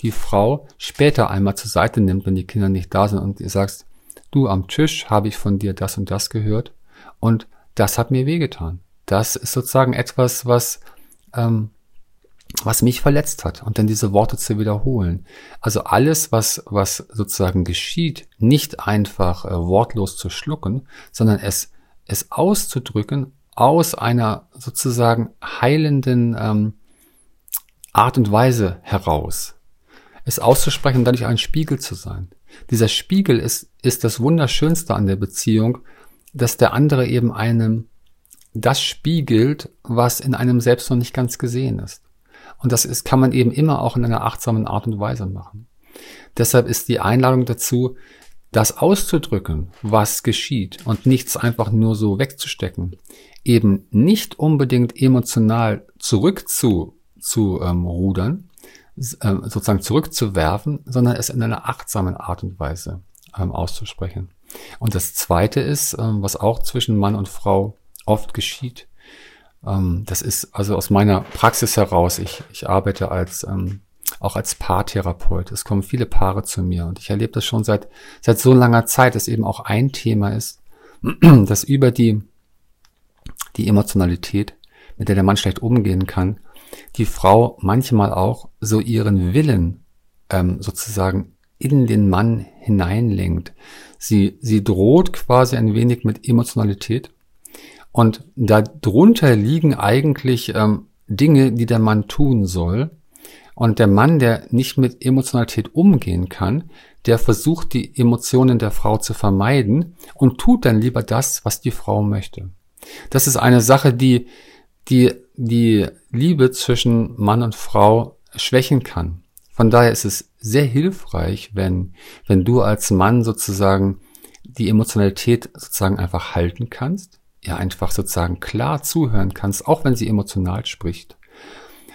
die Frau später einmal zur Seite nimmt, wenn die Kinder nicht da sind und ihr sagst, du am Tisch habe ich von dir das und das gehört und das hat mir wehgetan. Das ist sozusagen etwas, was, ähm, was mich verletzt hat und dann diese Worte zu wiederholen. Also alles, was, was sozusagen geschieht, nicht einfach äh, wortlos zu schlucken, sondern es, es auszudrücken aus einer sozusagen heilenden ähm, Art und Weise heraus es auszusprechen und dadurch ein Spiegel zu sein. Dieser Spiegel ist, ist das Wunderschönste an der Beziehung, dass der andere eben einem das spiegelt, was in einem selbst noch nicht ganz gesehen ist. Und das ist, kann man eben immer auch in einer achtsamen Art und Weise machen. Deshalb ist die Einladung dazu, das auszudrücken, was geschieht und nichts einfach nur so wegzustecken, eben nicht unbedingt emotional zurück zu, zu ähm, rudern, ähm, sozusagen zurückzuwerfen, sondern es in einer achtsamen Art und Weise ähm, auszusprechen. Und das Zweite ist, ähm, was auch zwischen Mann und Frau oft geschieht, Ähm, das ist also aus meiner Praxis heraus. Ich, ich arbeite als ähm, auch als Paartherapeut. Es kommen viele Paare zu mir und ich erlebe das schon seit seit so langer Zeit, dass eben auch ein Thema ist, dass über die die Emotionalität, mit der der Mann schlecht umgehen kann, die Frau manchmal auch so ihren Willen ähm, sozusagen in den Mann hineinlenkt. Sie, sie droht quasi ein wenig mit Emotionalität und darunter liegen eigentlich ähm, Dinge, die der Mann tun soll. Und der Mann, der nicht mit Emotionalität umgehen kann, der versucht, die Emotionen der Frau zu vermeiden und tut dann lieber das, was die Frau möchte. Das ist eine Sache, die die, die Liebe zwischen Mann und Frau schwächen kann. Von daher ist es sehr hilfreich, wenn, wenn du als Mann sozusagen die Emotionalität sozusagen einfach halten kannst, ja einfach sozusagen klar zuhören kannst, auch wenn sie emotional spricht,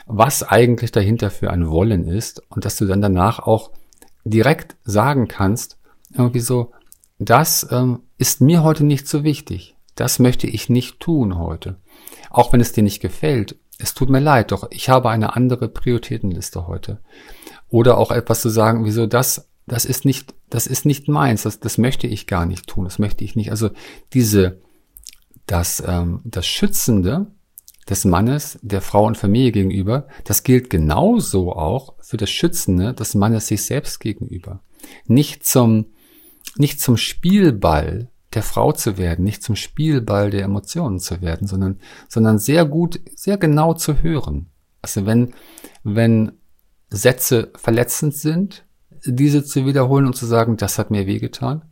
was eigentlich dahinter für ein Wollen ist und dass du dann danach auch direkt sagen kannst, irgendwie so, das ähm, ist mir heute nicht so wichtig, das möchte ich nicht tun heute, auch wenn es dir nicht gefällt. Es tut mir leid, doch ich habe eine andere Prioritätenliste heute. Oder auch etwas zu sagen, wieso das, das ist nicht, das ist nicht meins, das, das möchte ich gar nicht tun, das möchte ich nicht. Also diese, das, ähm, das Schützende des Mannes, der Frau und Familie gegenüber, das gilt genauso auch für das Schützende des Mannes sich selbst gegenüber. Nicht zum, nicht zum Spielball der Frau zu werden, nicht zum Spielball der Emotionen zu werden, sondern, sondern sehr gut, sehr genau zu hören. Also wenn, wenn Sätze verletzend sind, diese zu wiederholen und zu sagen, das hat mir wehgetan.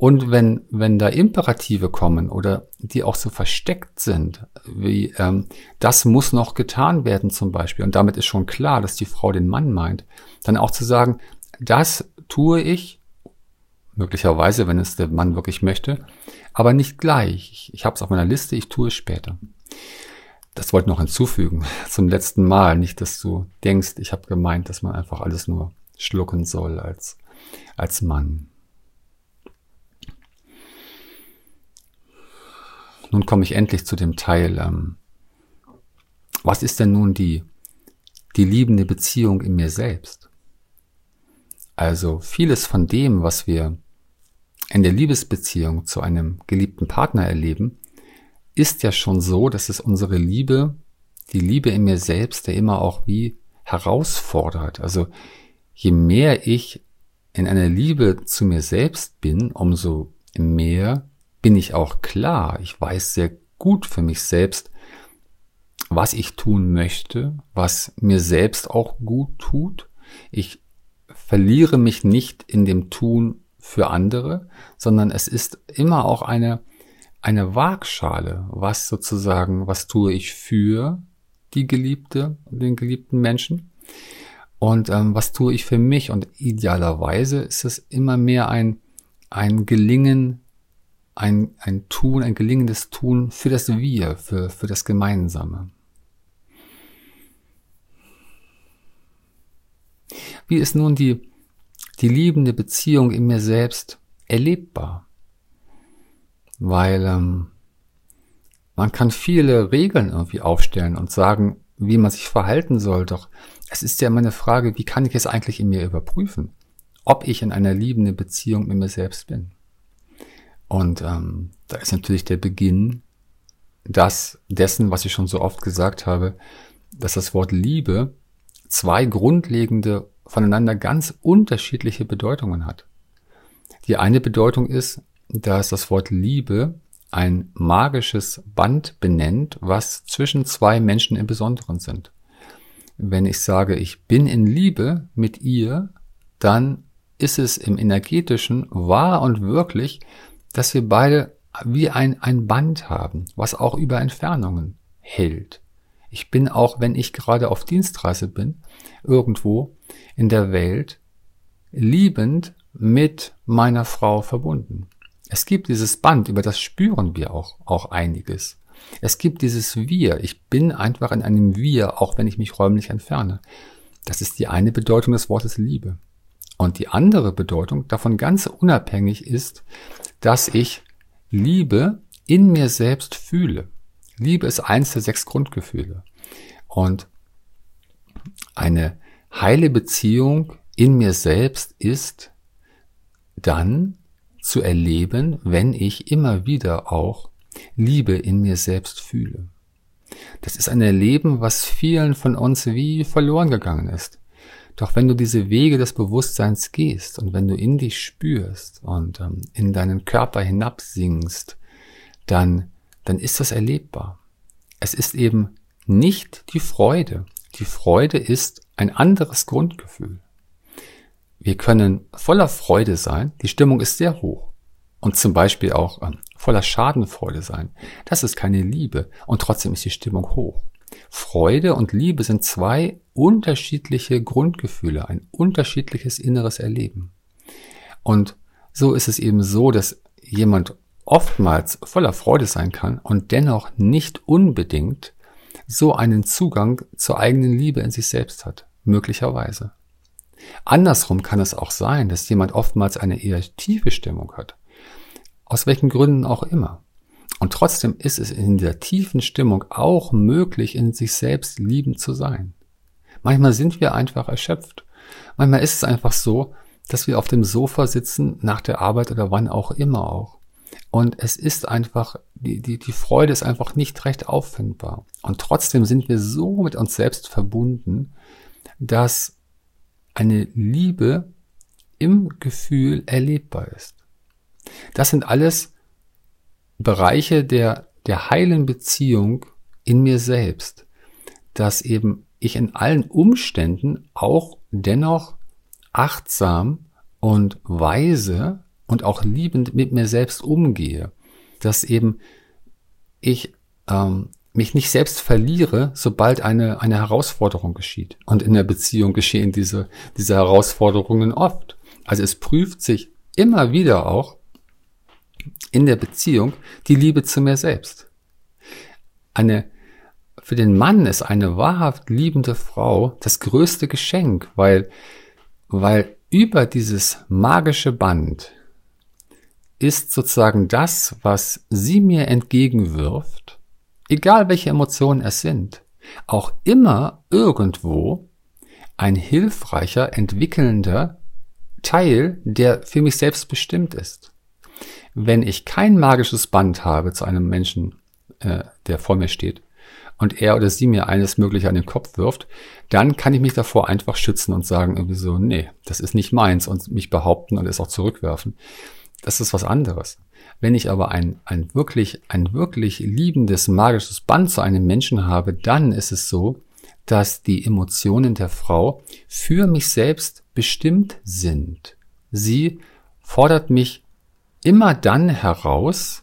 Und wenn, wenn da Imperative kommen oder die auch so versteckt sind, wie ähm, das muss noch getan werden zum Beispiel, und damit ist schon klar, dass die Frau den Mann meint, dann auch zu sagen, das tue ich, möglicherweise, wenn es der Mann wirklich möchte, aber nicht gleich. Ich, ich habe es auf meiner Liste, ich tue es später das wollte ich noch hinzufügen zum letzten Mal. Nicht, dass du denkst, ich habe gemeint, dass man einfach alles nur schlucken soll als, als Mann. Nun komme ich endlich zu dem Teil, ähm, was ist denn nun die, die liebende Beziehung in mir selbst? Also vieles von dem, was wir in der Liebesbeziehung zu einem geliebten Partner erleben, ist ja schon so, dass es unsere Liebe, die Liebe in mir selbst, der immer auch wie herausfordert. Also je mehr ich in einer Liebe zu mir selbst bin, umso mehr bin ich auch klar. Ich weiß sehr gut für mich selbst, was ich tun möchte, was mir selbst auch gut tut. Ich verliere mich nicht in dem Tun für andere, sondern es ist immer auch eine eine Waagschale, was sozusagen, was tue ich für die Geliebte, den geliebten Menschen und ähm, was tue ich für mich und idealerweise ist es immer mehr ein, ein Gelingen, ein, ein Tun, ein gelingendes Tun für das Wir, für, für das Gemeinsame. Wie ist nun die, die liebende Beziehung in mir selbst erlebbar? weil ähm, man kann viele Regeln irgendwie aufstellen und sagen, wie man sich verhalten soll. Doch es ist ja immer eine Frage, wie kann ich es eigentlich in mir überprüfen, ob ich in einer liebenden Beziehung mit mir selbst bin. Und ähm, da ist natürlich der Beginn das dessen, was ich schon so oft gesagt habe, dass das Wort Liebe zwei grundlegende, voneinander ganz unterschiedliche Bedeutungen hat. Die eine Bedeutung ist, dass das Wort Liebe ein magisches Band benennt, was zwischen zwei Menschen im Besonderen sind. Wenn ich sage, ich bin in Liebe mit ihr, dann ist es im energetischen wahr und wirklich, dass wir beide wie ein, ein Band haben, was auch über Entfernungen hält. Ich bin auch, wenn ich gerade auf Dienstreise bin, irgendwo in der Welt, liebend mit meiner Frau verbunden. Es gibt dieses Band, über das spüren wir auch, auch einiges. Es gibt dieses Wir. Ich bin einfach in einem Wir, auch wenn ich mich räumlich entferne. Das ist die eine Bedeutung des Wortes Liebe. Und die andere Bedeutung davon ganz unabhängig ist, dass ich Liebe in mir selbst fühle. Liebe ist eins der sechs Grundgefühle. Und eine heile Beziehung in mir selbst ist dann zu erleben, wenn ich immer wieder auch Liebe in mir selbst fühle. Das ist ein Erleben, was vielen von uns wie verloren gegangen ist. Doch wenn du diese Wege des Bewusstseins gehst und wenn du in dich spürst und ähm, in deinen Körper hinabsingst, dann, dann ist das erlebbar. Es ist eben nicht die Freude. Die Freude ist ein anderes Grundgefühl. Wir können voller Freude sein, die Stimmung ist sehr hoch und zum Beispiel auch ähm, voller Schadenfreude sein. Das ist keine Liebe und trotzdem ist die Stimmung hoch. Freude und Liebe sind zwei unterschiedliche Grundgefühle, ein unterschiedliches inneres Erleben. Und so ist es eben so, dass jemand oftmals voller Freude sein kann und dennoch nicht unbedingt so einen Zugang zur eigenen Liebe in sich selbst hat, möglicherweise. Andersrum kann es auch sein, dass jemand oftmals eine eher tiefe Stimmung hat, aus welchen Gründen auch immer. Und trotzdem ist es in der tiefen Stimmung auch möglich, in sich selbst liebend zu sein. Manchmal sind wir einfach erschöpft. Manchmal ist es einfach so, dass wir auf dem Sofa sitzen, nach der Arbeit oder wann auch immer auch. Und es ist einfach, die, die, die Freude ist einfach nicht recht auffindbar. Und trotzdem sind wir so mit uns selbst verbunden, dass eine Liebe im Gefühl erlebbar ist. Das sind alles Bereiche der, der heilen Beziehung in mir selbst, dass eben ich in allen Umständen auch dennoch achtsam und weise und auch liebend mit mir selbst umgehe, dass eben ich ähm, mich nicht selbst verliere, sobald eine, eine Herausforderung geschieht. Und in der Beziehung geschehen diese, diese Herausforderungen oft. Also es prüft sich immer wieder auch in der Beziehung die Liebe zu mir selbst. Eine, für den Mann ist eine wahrhaft liebende Frau das größte Geschenk, weil, weil über dieses magische Band ist sozusagen das, was sie mir entgegenwirft, egal welche Emotionen es sind, auch immer irgendwo ein hilfreicher, entwickelnder Teil, der für mich selbst bestimmt ist. Wenn ich kein magisches Band habe zu einem Menschen, äh, der vor mir steht, und er oder sie mir eines Mögliche an den Kopf wirft, dann kann ich mich davor einfach schützen und sagen irgendwie so, nee, das ist nicht meins und mich behaupten und es auch zurückwerfen. Das ist was anderes. Wenn ich aber ein, ein wirklich, ein wirklich liebendes, magisches Band zu einem Menschen habe, dann ist es so, dass die Emotionen der Frau für mich selbst bestimmt sind. Sie fordert mich immer dann heraus,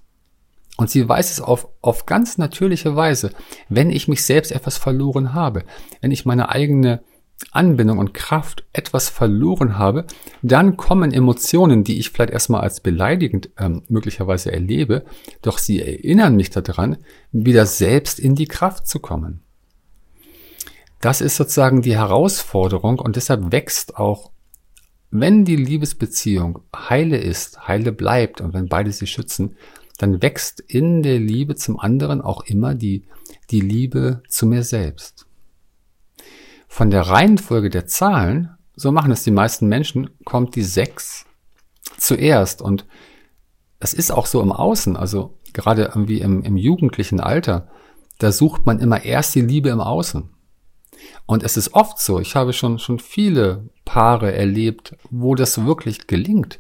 und sie weiß es auf, auf ganz natürliche Weise, wenn ich mich selbst etwas verloren habe, wenn ich meine eigene Anbindung und Kraft etwas verloren habe, dann kommen Emotionen, die ich vielleicht erstmal als beleidigend ähm, möglicherweise erlebe, doch sie erinnern mich daran, wieder selbst in die Kraft zu kommen. Das ist sozusagen die Herausforderung und deshalb wächst auch, wenn die Liebesbeziehung heile ist, heile bleibt und wenn beide sie schützen, dann wächst in der Liebe zum anderen auch immer die, die Liebe zu mir selbst. Von der Reihenfolge der Zahlen, so machen es die meisten Menschen, kommt die 6 zuerst. Und das ist auch so im Außen, also gerade irgendwie im, im jugendlichen Alter, da sucht man immer erst die Liebe im Außen. Und es ist oft so, ich habe schon, schon viele Paare erlebt, wo das wirklich gelingt.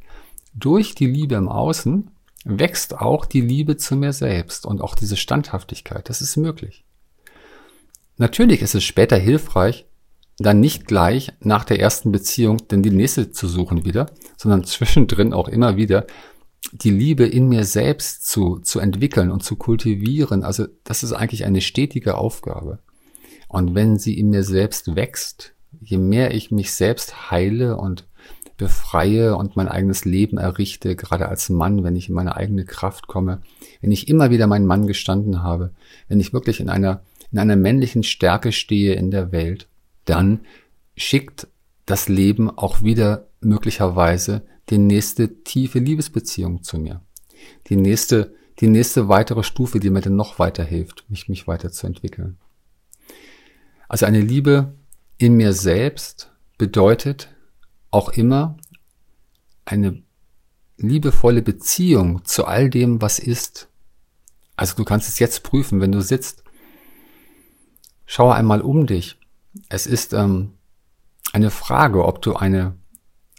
Durch die Liebe im Außen wächst auch die Liebe zu mir selbst und auch diese Standhaftigkeit. Das ist möglich. Natürlich ist es später hilfreich, dann nicht gleich nach der ersten Beziehung denn die nächste zu suchen wieder, sondern zwischendrin auch immer wieder die Liebe in mir selbst zu, zu entwickeln und zu kultivieren. Also das ist eigentlich eine stetige Aufgabe. Und wenn sie in mir selbst wächst, je mehr ich mich selbst heile und befreie und mein eigenes Leben errichte, gerade als Mann, wenn ich in meine eigene Kraft komme, wenn ich immer wieder meinen Mann gestanden habe, wenn ich wirklich in einer, in einer männlichen Stärke stehe in der Welt, dann schickt das Leben auch wieder möglicherweise die nächste tiefe Liebesbeziehung zu mir. Die nächste die nächste weitere Stufe, die mir dann noch weiter hilft, mich, mich weiterzuentwickeln. Also eine Liebe in mir selbst bedeutet auch immer eine liebevolle Beziehung zu all dem, was ist. Also du kannst es jetzt prüfen, wenn du sitzt. Schau einmal um dich. Es ist ähm, eine Frage, ob du eine,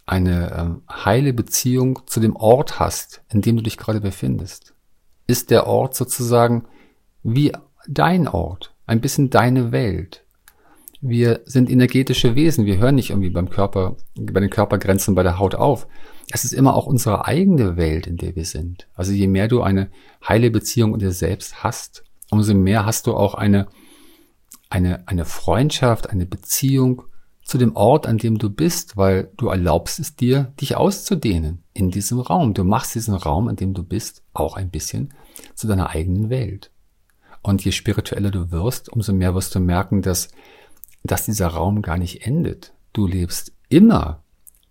eine ähm, heile Beziehung zu dem Ort hast, in dem du dich gerade befindest. Ist der Ort sozusagen wie dein Ort, ein bisschen deine Welt. Wir sind energetische Wesen, wir hören nicht irgendwie beim Körper, bei den Körpergrenzen bei der Haut auf. Es ist immer auch unsere eigene Welt, in der wir sind. Also je mehr du eine heile Beziehung in dir selbst hast, umso mehr hast du auch eine, eine, eine Freundschaft, eine Beziehung zu dem Ort, an dem du bist, weil du erlaubst es dir, dich auszudehnen in diesem Raum. Du machst diesen Raum, in dem du bist, auch ein bisschen zu deiner eigenen Welt. Und je spiritueller du wirst, umso mehr wirst du merken, dass, dass dieser Raum gar nicht endet. Du lebst immer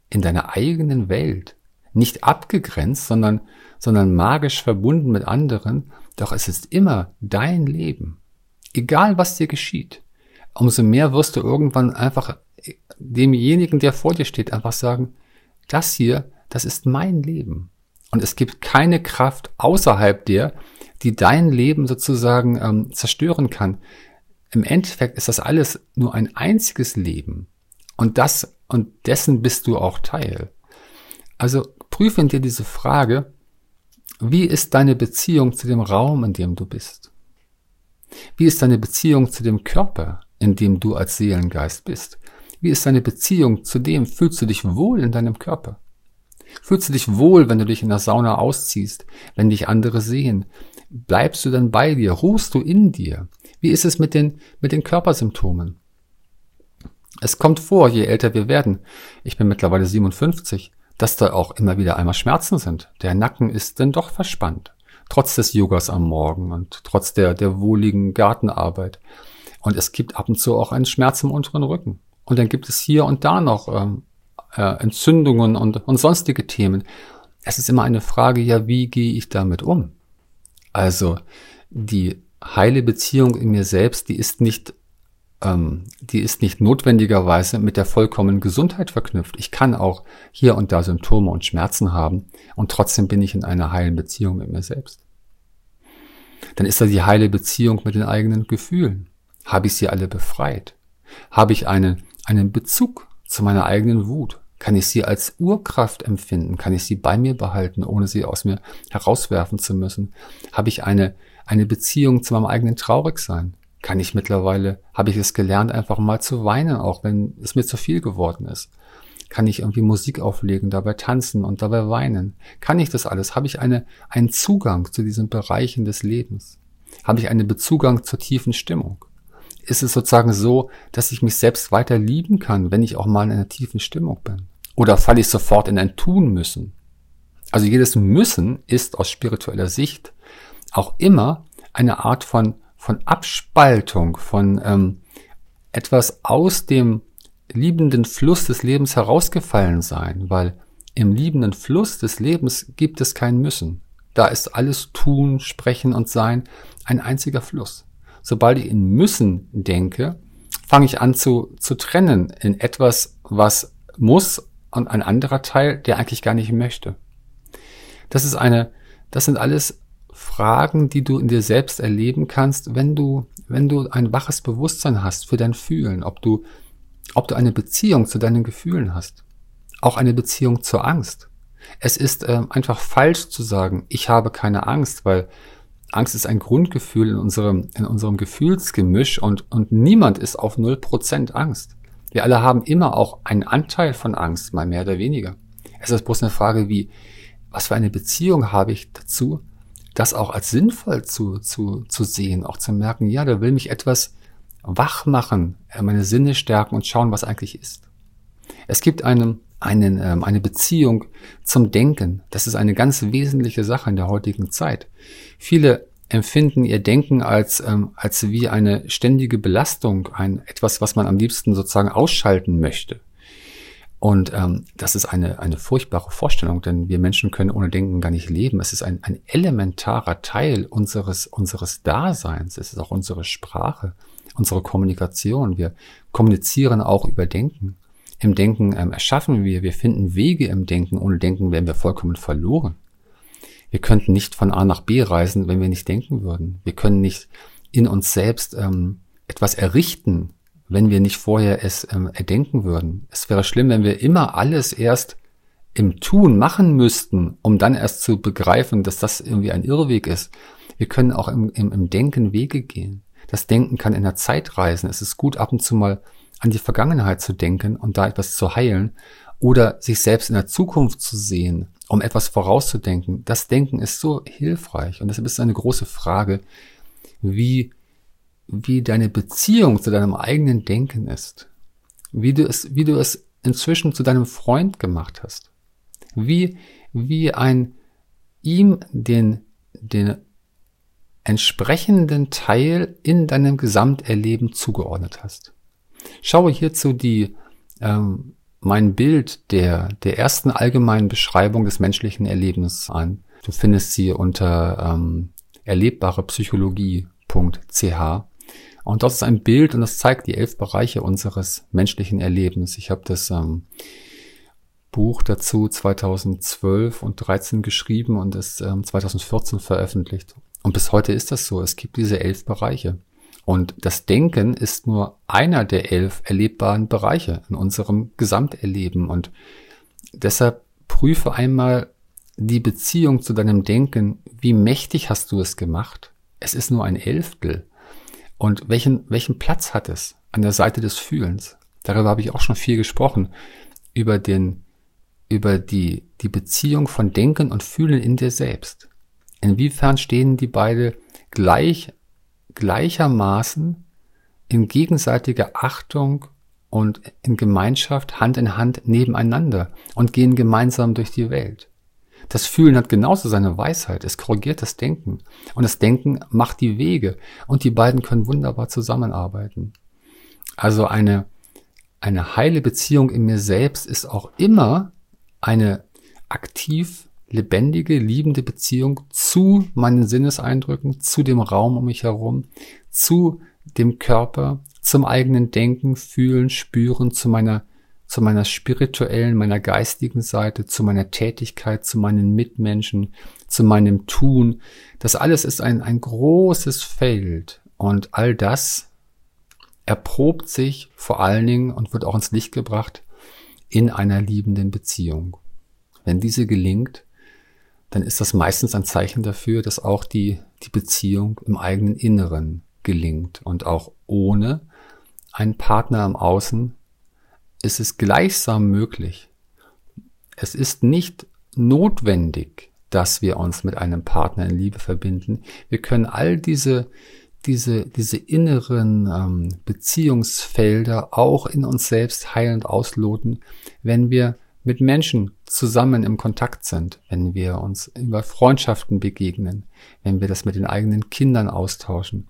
in deiner eigenen Welt, nicht abgegrenzt, sondern, sondern magisch verbunden mit anderen, doch es ist immer dein Leben. Egal was dir geschieht, umso mehr wirst du irgendwann einfach demjenigen, der vor dir steht, einfach sagen, das hier, das ist mein Leben. Und es gibt keine Kraft außerhalb der, die dein Leben sozusagen ähm, zerstören kann. Im Endeffekt ist das alles nur ein einziges Leben. Und das, und dessen bist du auch Teil. Also prüfe in dir diese Frage, wie ist deine Beziehung zu dem Raum, in dem du bist? Wie ist deine Beziehung zu dem Körper, in dem du als Seelengeist bist? Wie ist deine Beziehung zu dem? Fühlst du dich wohl in deinem Körper? Fühlst du dich wohl, wenn du dich in der Sauna ausziehst, wenn dich andere sehen? Bleibst du dann bei dir? Ruhst du in dir? Wie ist es mit den, mit den Körpersymptomen? Es kommt vor, je älter wir werden, ich bin mittlerweile 57, dass da auch immer wieder einmal Schmerzen sind. Der Nacken ist denn doch verspannt. Trotz des Yogas am Morgen und trotz der, der wohligen Gartenarbeit. Und es gibt ab und zu auch einen Schmerz im unteren Rücken. Und dann gibt es hier und da noch ähm, äh, Entzündungen und, und sonstige Themen. Es ist immer eine Frage, ja, wie gehe ich damit um? Also die heile Beziehung in mir selbst, die ist nicht, ähm, die ist nicht notwendigerweise mit der vollkommenen Gesundheit verknüpft. Ich kann auch hier und da Symptome und Schmerzen haben und trotzdem bin ich in einer heilen Beziehung mit mir selbst. Dann ist da die heile Beziehung mit den eigenen Gefühlen. Habe ich sie alle befreit? Habe ich eine einen Bezug zu meiner eigenen Wut? Kann ich sie als Urkraft empfinden? Kann ich sie bei mir behalten, ohne sie aus mir herauswerfen zu müssen? Habe ich eine, eine Beziehung zu meinem eigenen Traurigsein? Kann ich mittlerweile, habe ich es gelernt, einfach mal zu weinen, auch wenn es mir zu viel geworden ist? Kann ich irgendwie Musik auflegen, dabei tanzen und dabei weinen? Kann ich das alles? Habe ich eine, einen Zugang zu diesen Bereichen des Lebens? Habe ich einen Bezugang zur tiefen Stimmung? Ist es sozusagen so, dass ich mich selbst weiter lieben kann, wenn ich auch mal in einer tiefen Stimmung bin? Oder falle ich sofort in ein Tun müssen? Also jedes Müssen ist aus spiritueller Sicht auch immer eine Art von, von Abspaltung, von ähm, etwas aus dem liebenden Fluss des Lebens herausgefallen sein, weil im liebenden Fluss des Lebens gibt es kein Müssen. Da ist alles Tun, Sprechen und Sein ein einziger Fluss sobald ich in müssen denke, fange ich an zu, zu trennen in etwas, was muss und ein anderer Teil, der eigentlich gar nicht möchte. Das ist eine, das sind alles Fragen, die du in dir selbst erleben kannst, wenn du, wenn du ein waches Bewusstsein hast für dein Fühlen, ob du, ob du eine Beziehung zu deinen Gefühlen hast. Auch eine Beziehung zur Angst. Es ist äh, einfach falsch zu sagen, ich habe keine Angst, weil Angst ist ein Grundgefühl in unserem, in unserem Gefühlsgemisch und, und niemand ist auf null Prozent Angst. Wir alle haben immer auch einen Anteil von Angst, mal mehr oder weniger. Es ist bloß eine Frage wie, was für eine Beziehung habe ich dazu, das auch als sinnvoll zu, zu, zu sehen, auch zu merken, ja, da will mich etwas wach machen, äh, meine Sinne stärken und schauen, was eigentlich ist. Es gibt einen, einen, ähm, eine Beziehung zum Denken. Das ist eine ganz wesentliche Sache in der heutigen Zeit. Viele empfinden ihr Denken als, ähm, als wie eine ständige Belastung, ein, etwas, was man am liebsten sozusagen ausschalten möchte. Und ähm, das ist eine, eine furchtbare Vorstellung, denn wir Menschen können ohne Denken gar nicht leben. Es ist ein, ein elementarer Teil unseres, unseres Daseins. Es ist auch unsere Sprache, unsere Kommunikation. Wir kommunizieren auch über Denken. Im Denken ähm, erschaffen wir, wir finden Wege im Denken. Ohne Denken wären wir vollkommen verloren. Wir könnten nicht von A nach B reisen, wenn wir nicht denken würden. Wir können nicht in uns selbst ähm, etwas errichten, wenn wir nicht vorher es ähm, erdenken würden. Es wäre schlimm, wenn wir immer alles erst im Tun machen müssten, um dann erst zu begreifen, dass das irgendwie ein Irrweg ist. Wir können auch im, im, im Denken Wege gehen. Das Denken kann in der Zeit reisen. Es ist gut, ab und zu mal an die Vergangenheit zu denken und da etwas zu heilen oder sich selbst in der Zukunft zu sehen, um etwas vorauszudenken. Das Denken ist so hilfreich und deshalb ist es eine große Frage, wie wie deine Beziehung zu deinem eigenen Denken ist, wie du es, wie du es inzwischen zu deinem Freund gemacht hast, wie, wie ein ihm den, den entsprechenden Teil in deinem Gesamterleben zugeordnet hast. Schaue hierzu die, ähm, mein Bild der, der ersten allgemeinen Beschreibung des menschlichen Erlebens an. Du findest sie unter ähm, erlebbarepsychologie.ch und das ist ein Bild und das zeigt die elf Bereiche unseres menschlichen Erlebens. Ich habe das ähm, Buch dazu 2012 und 13 geschrieben und es ähm, 2014 veröffentlicht. Und bis heute ist das so. Es gibt diese elf Bereiche. Und das Denken ist nur einer der elf erlebbaren Bereiche in unserem Gesamterleben. Und deshalb prüfe einmal die Beziehung zu deinem Denken. Wie mächtig hast du es gemacht? Es ist nur ein Elftel. Und welchen, welchen Platz hat es an der Seite des Fühlens? Darüber habe ich auch schon viel gesprochen. Über den, über die, die Beziehung von Denken und Fühlen in dir selbst. Inwiefern stehen die beide gleich, gleichermaßen in gegenseitiger Achtung und in Gemeinschaft Hand in Hand nebeneinander und gehen gemeinsam durch die Welt? Das Fühlen hat genauso seine Weisheit. Es korrigiert das Denken. Und das Denken macht die Wege. Und die beiden können wunderbar zusammenarbeiten. Also eine, eine heile Beziehung in mir selbst ist auch immer eine aktiv lebendige, liebende Beziehung zu meinen Sinneseindrücken, zu dem Raum um mich herum, zu dem Körper, zum eigenen Denken, Fühlen, Spüren, zu meiner zu meiner spirituellen, meiner geistigen Seite, zu meiner Tätigkeit, zu meinen Mitmenschen, zu meinem Tun. Das alles ist ein, ein großes Feld und all das erprobt sich vor allen Dingen und wird auch ins Licht gebracht in einer liebenden Beziehung. Wenn diese gelingt, dann ist das meistens ein Zeichen dafür, dass auch die, die Beziehung im eigenen Inneren gelingt und auch ohne einen Partner im Außen ist es gleichsam möglich. Es ist nicht notwendig, dass wir uns mit einem Partner in Liebe verbinden. Wir können all diese, diese, diese inneren ähm, Beziehungsfelder auch in uns selbst heilend ausloten, wenn wir mit Menschen zusammen im Kontakt sind, wenn wir uns über Freundschaften begegnen, wenn wir das mit den eigenen Kindern austauschen.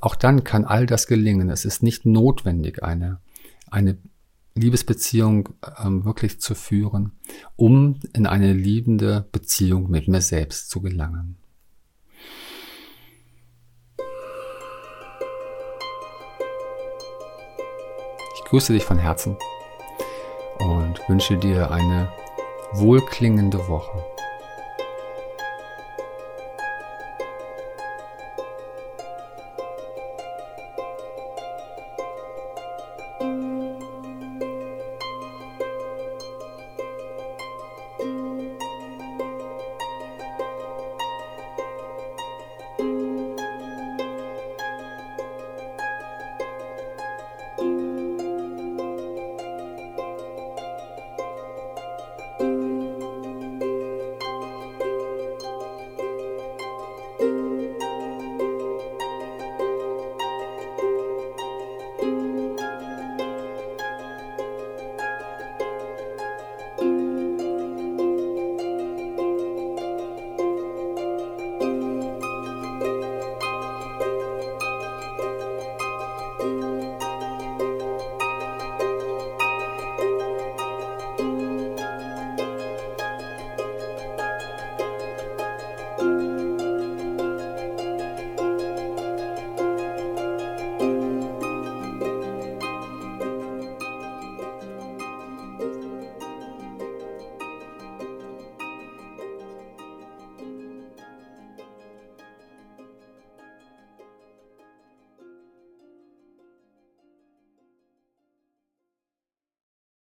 Auch dann kann all das gelingen. Es ist nicht notwendig, eine, eine Liebesbeziehung ähm, wirklich zu führen, um in eine liebende Beziehung mit mir selbst zu gelangen. Ich grüße dich von Herzen wünsche dir eine wohlklingende Woche.